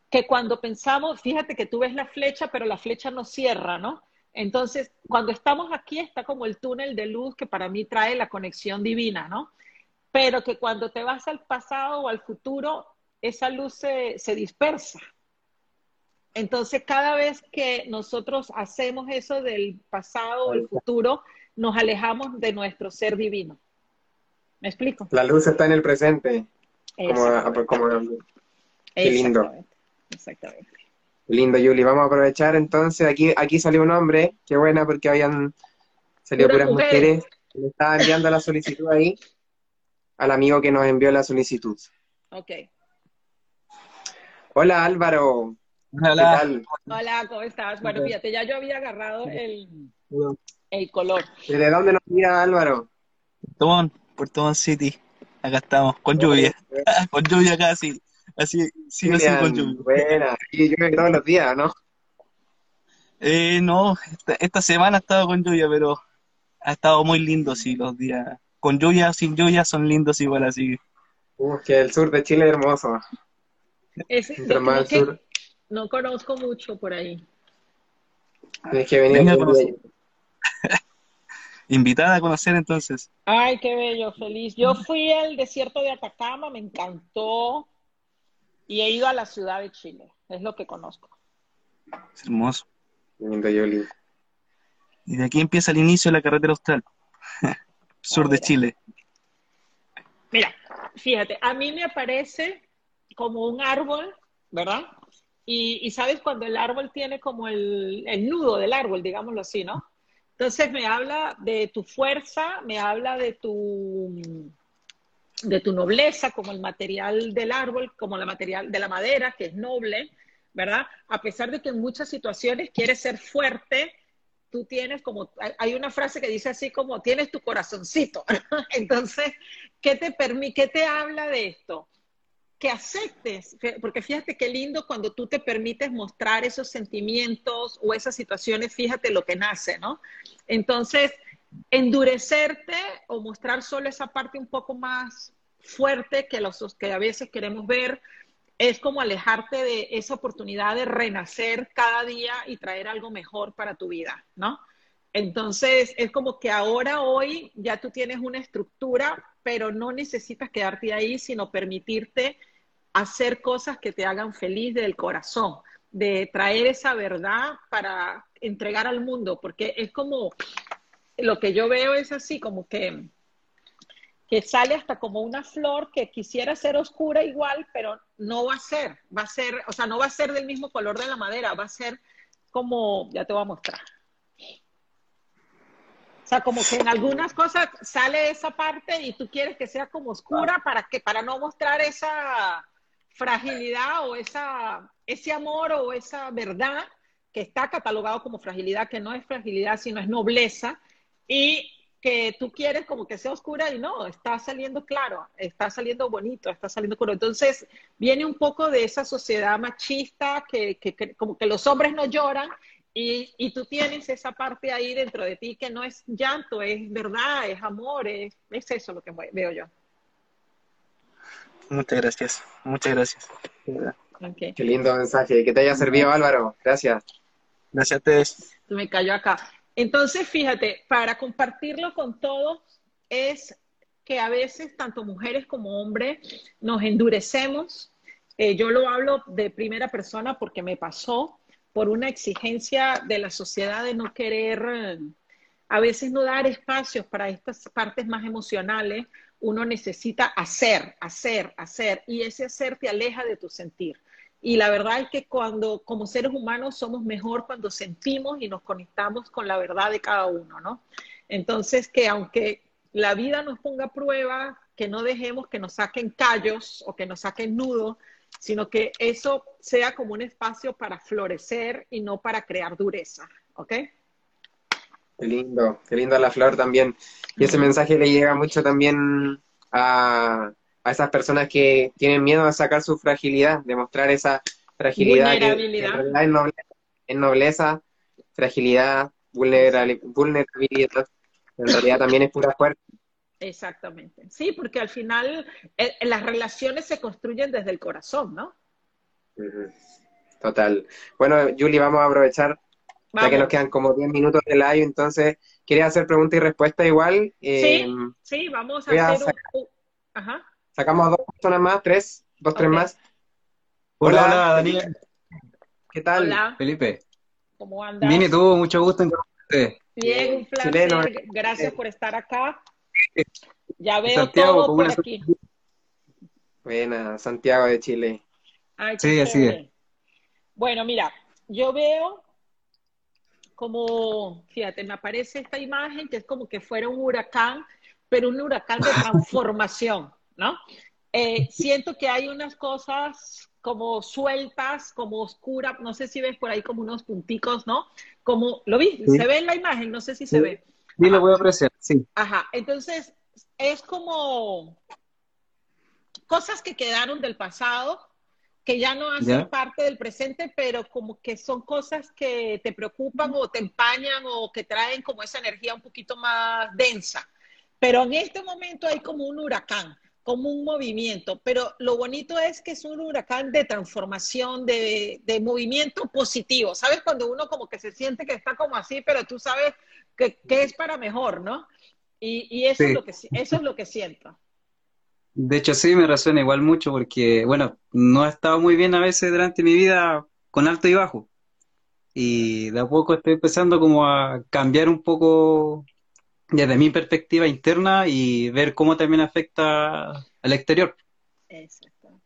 que cuando pensamos, fíjate que tú ves la flecha, pero la flecha no cierra, ¿no? Entonces, cuando estamos aquí está como el túnel de luz que para mí trae la conexión divina, ¿no? Pero que cuando te vas al pasado o al futuro, esa luz se, se dispersa. Entonces, cada vez que nosotros hacemos eso del pasado o el futuro, nos alejamos de nuestro ser divino. ¿Me explico? La luz está en el presente. Como, como, qué lindo. Exactamente. Lindo, Yuli. Vamos a aprovechar entonces. Aquí, aquí salió un hombre. Qué buena porque habían salido puras mujeres. Le estaba enviando la solicitud ahí al amigo que nos envió la solicitud. Ok. Hola Álvaro. Hola. ¿cómo estás? Bueno, fíjate, ya yo había agarrado el, el color. ¿De dónde nos mira Álvaro? Puerto Puerto Montt City. Acá estamos, con lluvia. con lluvia casi. Así, sí, así con lluvia. Buena, y llueve todos los días, ¿no? Eh, no, esta, semana ha estado con lluvia, pero ha estado muy lindo, sí, los días. Con lluvia, sin lluvia, son lindos igual, así. Uh, que el sur de Chile es hermoso. Es, sur. No conozco mucho por ahí. Tienes que venir. Invitada a conocer entonces. Ay, qué bello, feliz. Yo fui al desierto de Atacama, me encantó. Y he ido a la ciudad de Chile, es lo que conozco. Es hermoso. Lindo, Yoli. Y de aquí empieza el inicio de la carretera austral, sur de Chile. Mira, fíjate, a mí me aparece como un árbol, ¿verdad? Y, sabes cuando el árbol tiene como el, nudo del árbol, digámoslo así, ¿no? Entonces me habla de tu fuerza, me habla de tu, de tu nobleza como el material del árbol, como la material de la madera, que es noble, ¿verdad? A pesar de que en muchas situaciones quieres ser fuerte, tú tienes como, hay una frase que dice así como, tienes tu corazoncito. Entonces, ¿qué te, ¿qué te habla de esto? Que aceptes, porque fíjate qué lindo cuando tú te permites mostrar esos sentimientos o esas situaciones, fíjate lo que nace, ¿no? Entonces, endurecerte o mostrar solo esa parte un poco más fuerte que, los, que a veces queremos ver, es como alejarte de esa oportunidad de renacer cada día y traer algo mejor para tu vida, ¿no? Entonces, es como que ahora, hoy, ya tú tienes una estructura, pero no necesitas quedarte ahí, sino permitirte hacer cosas que te hagan feliz del corazón, de traer esa verdad para entregar al mundo, porque es como, lo que yo veo es así, como que, que sale hasta como una flor que quisiera ser oscura igual, pero no va a ser, va a ser, o sea, no va a ser del mismo color de la madera, va a ser como, ya te voy a mostrar. O sea, como que en algunas cosas sale esa parte y tú quieres que sea como oscura para que para no mostrar esa fragilidad o esa, ese amor o esa verdad que está catalogado como fragilidad, que no es fragilidad, sino es nobleza, y que tú quieres como que sea oscura y no, está saliendo claro, está saliendo bonito, está saliendo claro. Entonces, viene un poco de esa sociedad machista que, que, como que los hombres no lloran y, y, tú tienes esa parte ahí dentro de ti que no es llanto, es verdad, es amor, es, es eso lo que veo yo. Muchas gracias, muchas gracias. Qué lindo mensaje, que te haya servido Álvaro, gracias. Gracias a ustedes. Me cayó acá. Entonces, fíjate, para compartirlo con todos es que a veces tanto mujeres como hombres nos endurecemos. Eh, yo lo hablo de primera persona porque me pasó por una exigencia de la sociedad de no querer, a veces no dar espacios para estas partes más emocionales uno necesita hacer, hacer, hacer, y ese hacer te aleja de tu sentir. Y la verdad es que cuando, como seres humanos, somos mejor cuando sentimos y nos conectamos con la verdad de cada uno, ¿no? Entonces, que aunque la vida nos ponga a prueba, que no dejemos que nos saquen callos o que nos saquen nudos, sino que eso sea como un espacio para florecer y no para crear dureza, ¿ok? Qué lindo, qué lindo a la flor también. Y ese mensaje le llega mucho también a, a esas personas que tienen miedo a sacar su fragilidad, de mostrar esa fragilidad que en Vulnerabilidad. realidad es nobleza, nobleza, fragilidad, vulnerabilidad, en realidad también es pura fuerza. Exactamente. Sí, porque al final eh, las relaciones se construyen desde el corazón, ¿no? Total. Bueno, Julie, vamos a aprovechar, ya que nos Vamos. quedan como 10 minutos de live, entonces, ¿quieres hacer pregunta y respuesta igual? Eh, Sí, sí, vamos a hacer un... sacar- un- Ajá. Sacamos a dos personas más, tres, dos, tres más. Hola, Hola. hola, Daniel. ¿Qué tal? Hola, Felipe. ¿cómo andas? Y tú, mucho gusto en conocerte. Bien, un placer. Chileno. Gracias por estar acá. Ya veo Santiago, todo por una- aquí. Buena, Santiago de Chile. Ay, Sí, así chévere. Bueno, mira, yo veo como, fíjate, me aparece esta imagen que es como que fuera un huracán, pero un huracán de transformación, ¿no? Eh, siento que hay unas cosas como sueltas, como oscuras, no sé si ves por ahí como unos punticos, ¿no? Como, ¿lo vi? Sí. ¿Se ve en la imagen? No sé si se ve. Sí, lo voy a apreciar, sí. Ajá, entonces es como cosas que quedaron del pasado, que ya no hacen Ya. parte del presente, pero como que son cosas que te preocupan o te empañan o que traen como esa energía un poquito más densa. Pero en este momento hay como un huracán, como un movimiento, pero lo bonito es que es un huracán de transformación, de, de movimiento positivo. ¿Sabes? Cuando uno como que se siente que está como así, pero tú sabes que, que es para mejor, ¿no? Y, y eso, Sí. es lo que, eso es lo que siento. De hecho, sí, me resuena igual mucho porque, bueno, no he estado muy bien a veces durante mi vida con alto y bajo. Y de a poco estoy empezando como a cambiar un poco desde mi perspectiva interna y ver cómo también afecta al exterior. Exacto.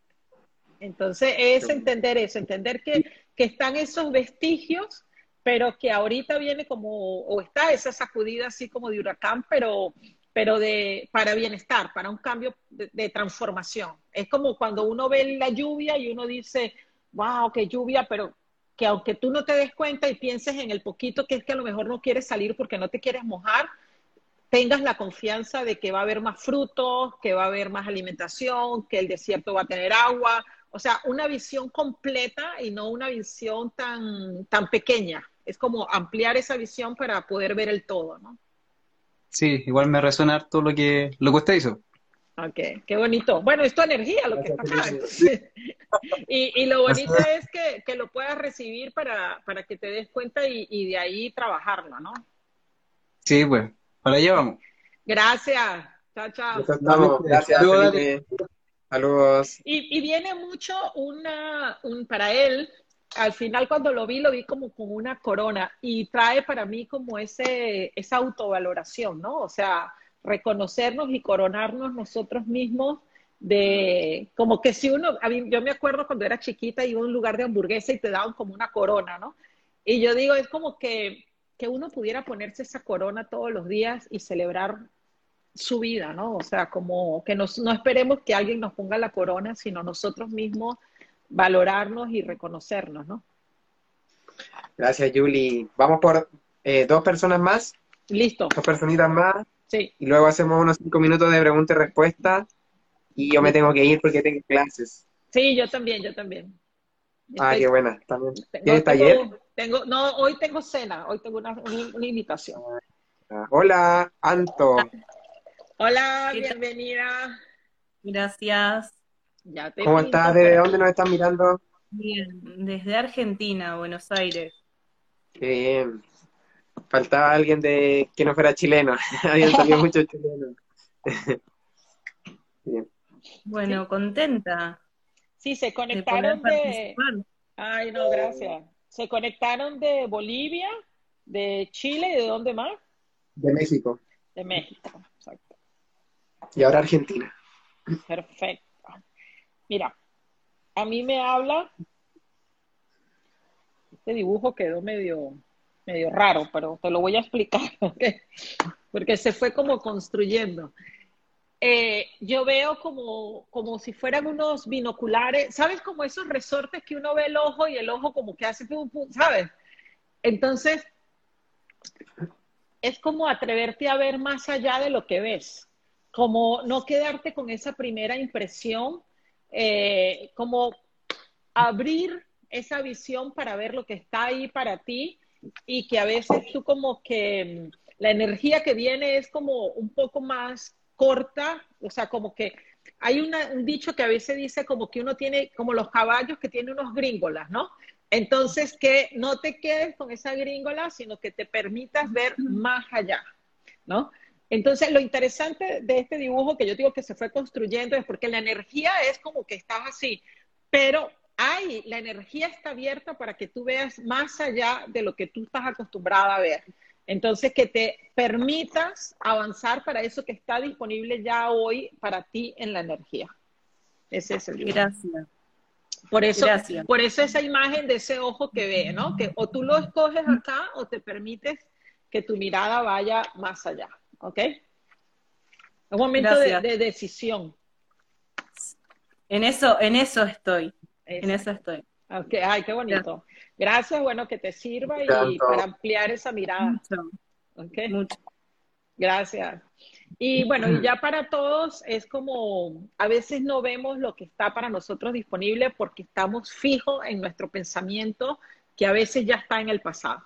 Entonces es entender eso, entender que, que están esos vestigios, pero que ahorita viene como, o está esa sacudida así como de huracán, pero, pero de, para bienestar, para un cambio de, de transformación. Es como cuando uno ve la lluvia y uno dice, wow, qué lluvia, pero que aunque tú no te des cuenta y pienses en el poquito que es que a lo mejor no quieres salir porque no te quieres mojar, tengas la confianza de que va a haber más frutos, que va a haber más alimentación, que el desierto va a tener agua, o sea, una visión completa y no una visión tan, tan pequeña. Es como ampliar esa visión para poder ver el todo, ¿no? Sí, igual me resuena harto lo que, lo que usted hizo. Ok, qué bonito. Bueno, es tu energía lo que está acá. entonces. y, y lo bonito es que, que lo puedas recibir para, para que te des cuenta y, y de ahí trabajarlo, ¿no? Sí, pues, para allá vamos. Gracias. Chao, chao. Estamos. Gracias, Saludos, Felipe. Saludos. Y, y viene mucho una, un, para él, al final cuando lo vi, lo vi como con una corona y trae para mí como ese, esa autovaloración, ¿no? O sea, reconocernos y coronarnos nosotros mismos de, como que si uno, a mí, yo me acuerdo cuando era chiquita, iba a un lugar de hamburguesa y te daban como una corona, ¿no? Y yo digo, es como que, que uno pudiera ponerse esa corona todos los días y celebrar su vida, ¿no? O sea, como que nos, no esperemos que alguien nos ponga la corona, sino nosotros mismos valorarnos y reconocernos, ¿no? Gracias, Julie. Vamos por eh, dos personas más, Listo, dos personitas más, sí. y luego hacemos unos cinco minutos de pregunta y respuesta. Y yo me tengo que ir porque tengo clases. Sí, yo también, yo también. Ah, qué buena. También. tengo- ¿Tienes tengo- taller? Tengo, no, hoy tengo cena, hoy tengo una, una- una invitación. Ah, Hola, Anto. Hola, ¿Qué tal? bienvenida. Gracias. Ya te ¿Cómo estás? ¿Desde dónde nos estás mirando? Bien, desde Argentina, Buenos Aires. Qué bien. Faltaba alguien de que no fuera chileno. Habían salido muchos chilenos. Bien. Bueno, contenta Sí, se conectaron de... Ay, no, gracias. Se conectaron de Bolivia, de Chile y de dónde más? De México. De México. Exacto. Y ahora Argentina. Perfecto. Mira, a mí me habla. Este dibujo quedó medio, medio raro, pero te lo voy a explicar. ¿ok? porque se fue como construyendo. Eh, yo veo como, como si fueran unos binoculares, ¿sabes? Como esos resortes que uno ve el ojo y el ojo como que hace pum, pum, ¿sabes? Entonces, es como atreverte a ver más allá de lo que ves, como no quedarte con esa primera impresión, eh, como abrir esa visión para ver lo que está ahí para ti y que a veces tú como que mm, la energía que viene es como un poco más corta, o sea, como que hay un dicho que a veces dice como que uno tiene, como los caballos que tienen unos gringolas, ¿no? Entonces, que no te quedes con esa gringola, sino que te permitas ver más allá, ¿no? Entonces, lo interesante de este dibujo que yo digo que se fue construyendo es porque la energía es como que estás así, pero hay, la energía está abierta para que tú veas más allá de lo que tú estás acostumbrada a ver. Entonces, que te permitas avanzar para eso que está disponible ya hoy para ti en la energía. Ese es el Gracias. Por eso, por eso esa imagen de ese ojo que ve, ¿no? Que o tú lo escoges acá o te permites que tu mirada vaya más allá, ¿ok? Un momento de, decisión. En eso, en eso estoy. En eso estoy. Okay. Ay, qué bonito. Gracias, bueno, que te sirva y para ampliar esa mirada. Mucho. Gracias. Y bueno, y ya para todos es como a veces no vemos lo que está para nosotros disponible porque estamos fijos en nuestro pensamiento que a veces ya está en el pasado.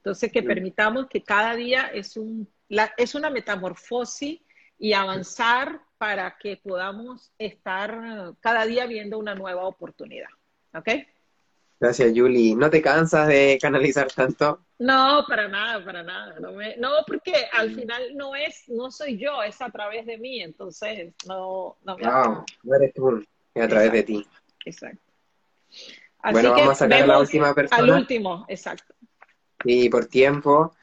Entonces, que permitamos que cada día es, un, es una metamorfosis y avanzar para que podamos estar cada día viendo una nueva oportunidad. ¿Ok? Gracias, Julie. ¿No te cansas de canalizar tanto? No, para nada, para nada. No, no, porque al final no es, no soy yo, es a través de mí, entonces no, no me No, no eres tú, es a través de ti. Exacto. bueno, vamos a sacar a la última persona. Al último, exacto. Y por tiempo.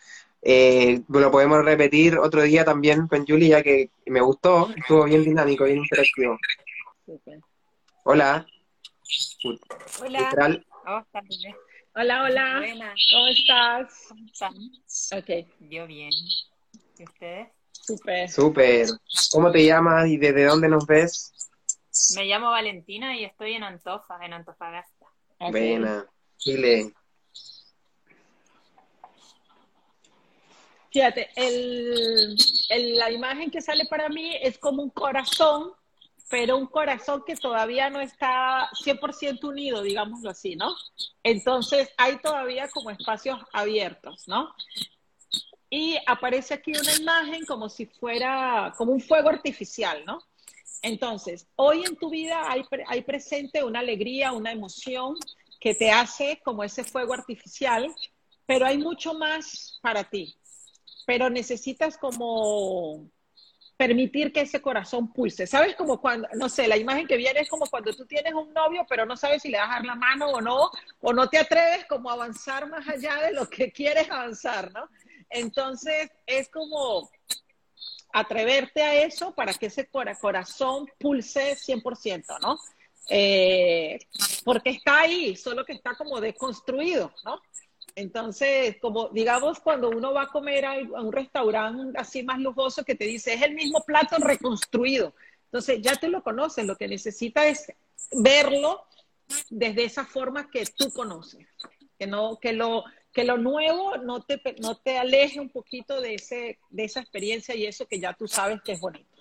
Eh, lo podemos repetir otro día también con Julie, ya que me gustó, estuvo bien dinámico, bien interactivo. Hola. Hola. Hola, hola. ¿Cómo estás? ¿Cómo están? Ok. Yo bien. ¿Y ustedes? Súper. Súper. ¿Cómo te llamas y desde dónde nos ves? Me llamo Valentina y estoy en Antofa, en Antofagasta. Buena. Chile. Fíjate, el, la imagen que sale para mí es como un corazón pero un corazón que todavía no está 100% unido, digámoslo así, ¿no? Entonces hay todavía como espacios abiertos, ¿no? Y aparece aquí una imagen como si fuera, como un fuego artificial, ¿no? Entonces, hoy en tu vida hay, hay presente una alegría, una emoción que te hace como ese fuego artificial, pero hay mucho más para ti. Pero necesitas como permitir que ese corazón pulse. ¿Sabes? Como cuando, no sé, la imagen que viene es como cuando tú tienes un novio, pero no sabes si le vas a dar la mano o no, o no te atreves como a avanzar más allá de lo que quieres avanzar, ¿no? Entonces, es como atreverte a eso para que ese corazón pulse 100%, ¿no? Eh, porque está ahí, solo que está como deconstruido, ¿no? Entonces, como digamos, cuando uno va a comer a, un restaurante así más lujoso que te dice, es el mismo plato reconstruido. Entonces, ya te lo conoces, lo que necesitas es verlo desde esa forma que tú conoces. Que, no, que, lo, que lo nuevo no te, no te aleje un poquito de, ese, de esa experiencia y eso que ya tú sabes que es bonito.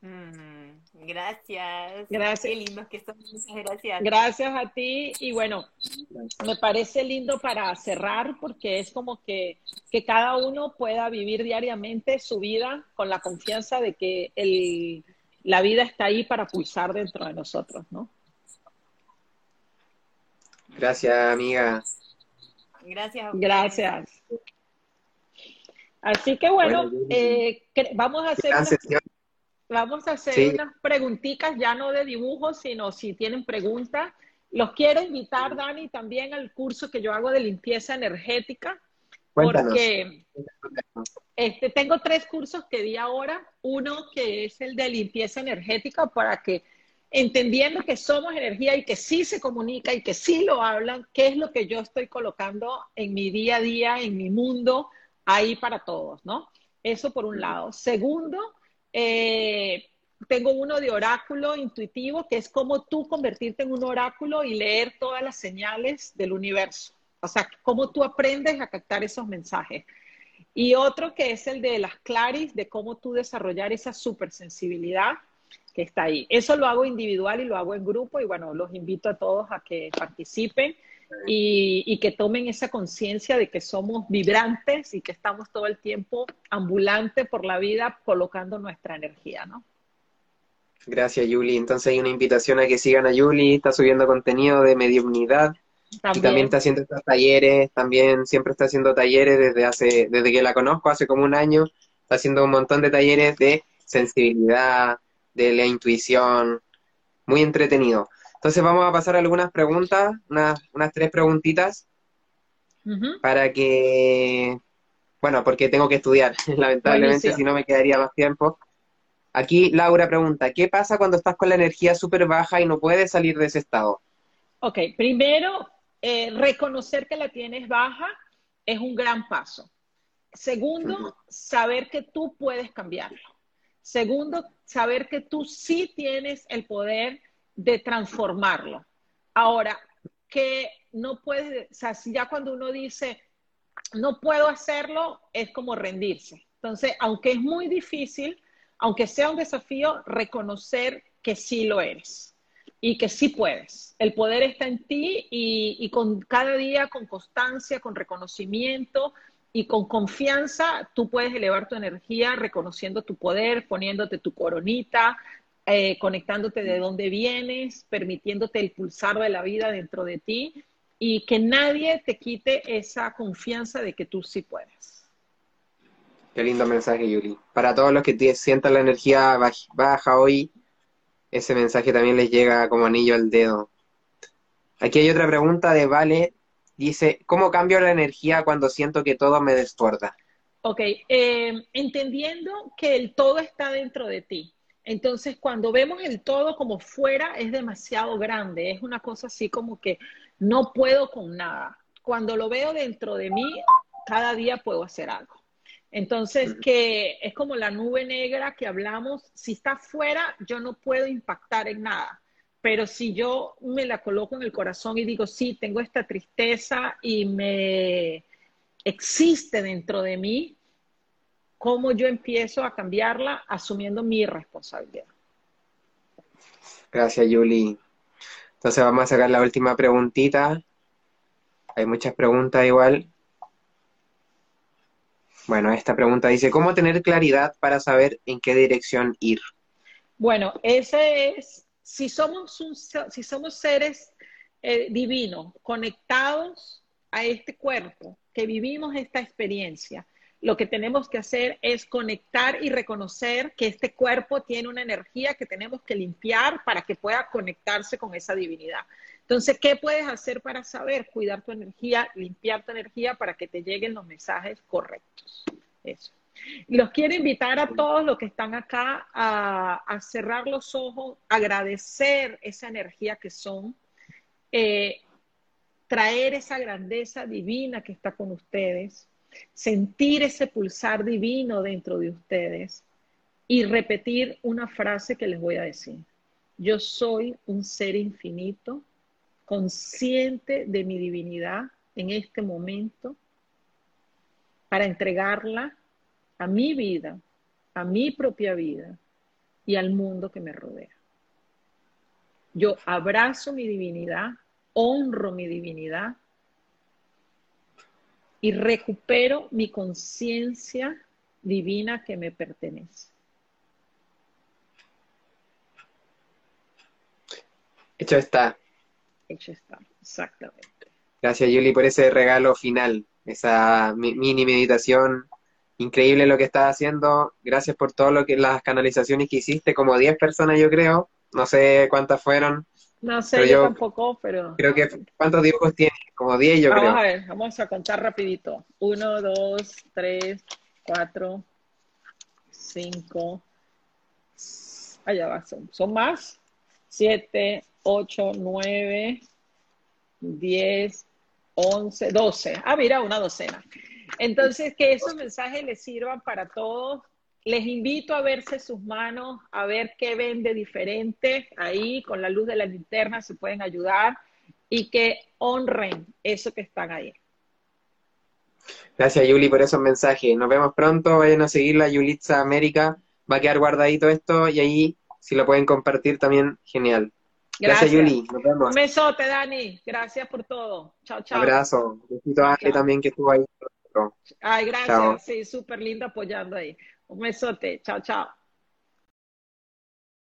Mm, gracias. Gracias. Qué lindos que son. Muchas gracias. Gracias a ti. Y bueno, me parece lindo para cerrar porque es como que, que cada uno pueda vivir diariamente su vida con la confianza de que el, la vida está ahí para pulsar dentro de nosotros, ¿no? Gracias, amiga. Gracias. Gracias. Así que bueno, eh, vamos a hacer... Vamos a hacer unas preguntitas, ya no de dibujos, sino si tienen preguntas. Los quiero invitar, Dani, también al curso que yo hago de limpieza energética. Porque este, tengo tres cursos que di ahora. Uno que es el de limpieza energética para que, entendiendo que somos energía y que sí se comunica y que sí lo hablan, qué es lo que yo estoy colocando en mi día a día, en mi mundo, ahí para todos, ¿no? Eso por un lado. Segundo, eh, tengo uno de oráculo intuitivo, que es como tú convertirte en un oráculo y leer todas las señales del universo. O sea, cómo tú aprendes a captar esos mensajes. Y otro que es el de las claris, de cómo tú desarrollar esa supersensibilidad que está ahí. Eso lo hago individual y lo hago en grupo y bueno, los invito a todos a que participen y, y que tomen esa conciencia de que somos vibrantes y que estamos todo el tiempo ambulantes por la vida colocando nuestra energía, ¿no? Gracias, Yuli. Entonces hay una invitación a que sigan a Yuli, está subiendo contenido de mediunidad y También. también está haciendo estos talleres, también siempre está haciendo talleres desde hace, desde que la conozco, hace como un año, está haciendo un montón de talleres de sensibilidad, de la intuición, muy entretenido. Entonces vamos a pasar a algunas preguntas, unas, unas tres preguntitas para que, bueno, porque tengo que estudiar, lamentablemente, si no me quedaría más tiempo. Aquí Laura pregunta, ¿qué pasa cuando estás con la energía súper baja y no puedes salir de ese estado? Ok, primero, eh, reconocer que la tienes baja es un gran paso. Segundo, saber que tú puedes cambiarlo. Segundo, saber que tú sí tienes el poder de transformarlo. Ahora, que no puedes, o ya cuando uno dice, no puedo hacerlo, es como rendirse. Entonces, aunque es muy difícil, aunque sea un desafío, reconocer que sí lo eres y que sí puedes. El poder está en ti y, y con cada día, con constancia, con reconocimiento y con confianza, tú puedes elevar tu energía reconociendo tu poder, poniéndote tu coronita, eh, conectándote de dónde vienes, permitiéndote el pulsar de la vida dentro de ti y que nadie te quite esa confianza de que tú sí puedes. Qué lindo mensaje, Yuli. Para todos los que sientan la energía baj- baja hoy, ese mensaje también les llega como anillo al dedo. Aquí hay otra pregunta de Vale. Dice, ¿cómo cambio la energía cuando siento que todo me desborda? Ok, eh, entendiendo que el todo está dentro de ti. Entonces, cuando vemos el todo como fuera, es demasiado grande, es una cosa así como que no puedo con nada. Cuando lo veo dentro de mí, cada día puedo hacer algo. Entonces, que es como la nube negra que hablamos, si está fuera, yo no puedo impactar en nada. Pero si yo me la coloco en el corazón y digo, sí, tengo esta tristeza y me existe dentro de mí, ¿cómo yo empiezo a cambiarla asumiendo mi responsabilidad? Gracias, Yuli. Entonces vamos a sacar la última preguntita. Hay muchas preguntas igual. Bueno, esta pregunta dice, ¿cómo tener claridad para saber en qué dirección ir? Bueno, ese es, si somos, un, si somos seres eh, divinos, conectados a este cuerpo, que vivimos esta experiencia, lo que tenemos que hacer es conectar y reconocer que este cuerpo tiene una energía que tenemos que limpiar para que pueda conectarse con esa divinidad. Entonces, ¿qué puedes hacer para saber? Cuidar tu energía, limpiar tu energía para que te lleguen los mensajes correctos. Eso. Los quiero invitar a todos los que están acá a, cerrar los ojos, agradecer esa energía que son, eh, traer esa grandeza divina que está con ustedes, sentir ese pulsar divino dentro de ustedes y repetir una frase que les voy a decir. Yo soy un ser infinito, consciente de mi divinidad en este momento para entregarla a mi vida, a mi propia vida y al mundo que me rodea. Yo abrazo mi divinidad, honro mi divinidad y recupero mi conciencia divina que me pertenece. Hecho está. Hecho está, exactamente. Gracias, Yuli, por ese regalo final, esa mi- mini meditación. Increíble lo que estás haciendo. Gracias por todo lo que las canalizaciones que hiciste, como 10 personas yo creo. No sé cuántas fueron. No sé, Pero yo, yo tampoco, pero Creo que ¿cuántos dibujos tienes? Como 10 yo vamos creo. a ver, vamos a contar rapidito. Uno, dos, tres, cuatro, cinco. Allá va, son, son más. Siete, ocho, nueve, diez, once, doce. Ah, mira, una docena. Entonces, que esos mensajes les sirvan para todos. Les invito a verse sus manos, a ver qué ven de diferente ahí, con la luz de la linterna se pueden ayudar y que honren eso que están ahí. Gracias, Yuli, por esos mensajes. Nos vemos pronto. Vayan a seguir la Yulitza América. Va a quedar guardadito esto y ahí, si lo pueden compartir también, genial. Gracias, Yuli. Nos vemos. Un besote, Dani. Gracias por todo. Chao, chao. Abrazo. Besito a Ale también que estuvo ahí. Ay, gracias. Sí, súper lindo apoyando ahí. Un besote. Chao, chao.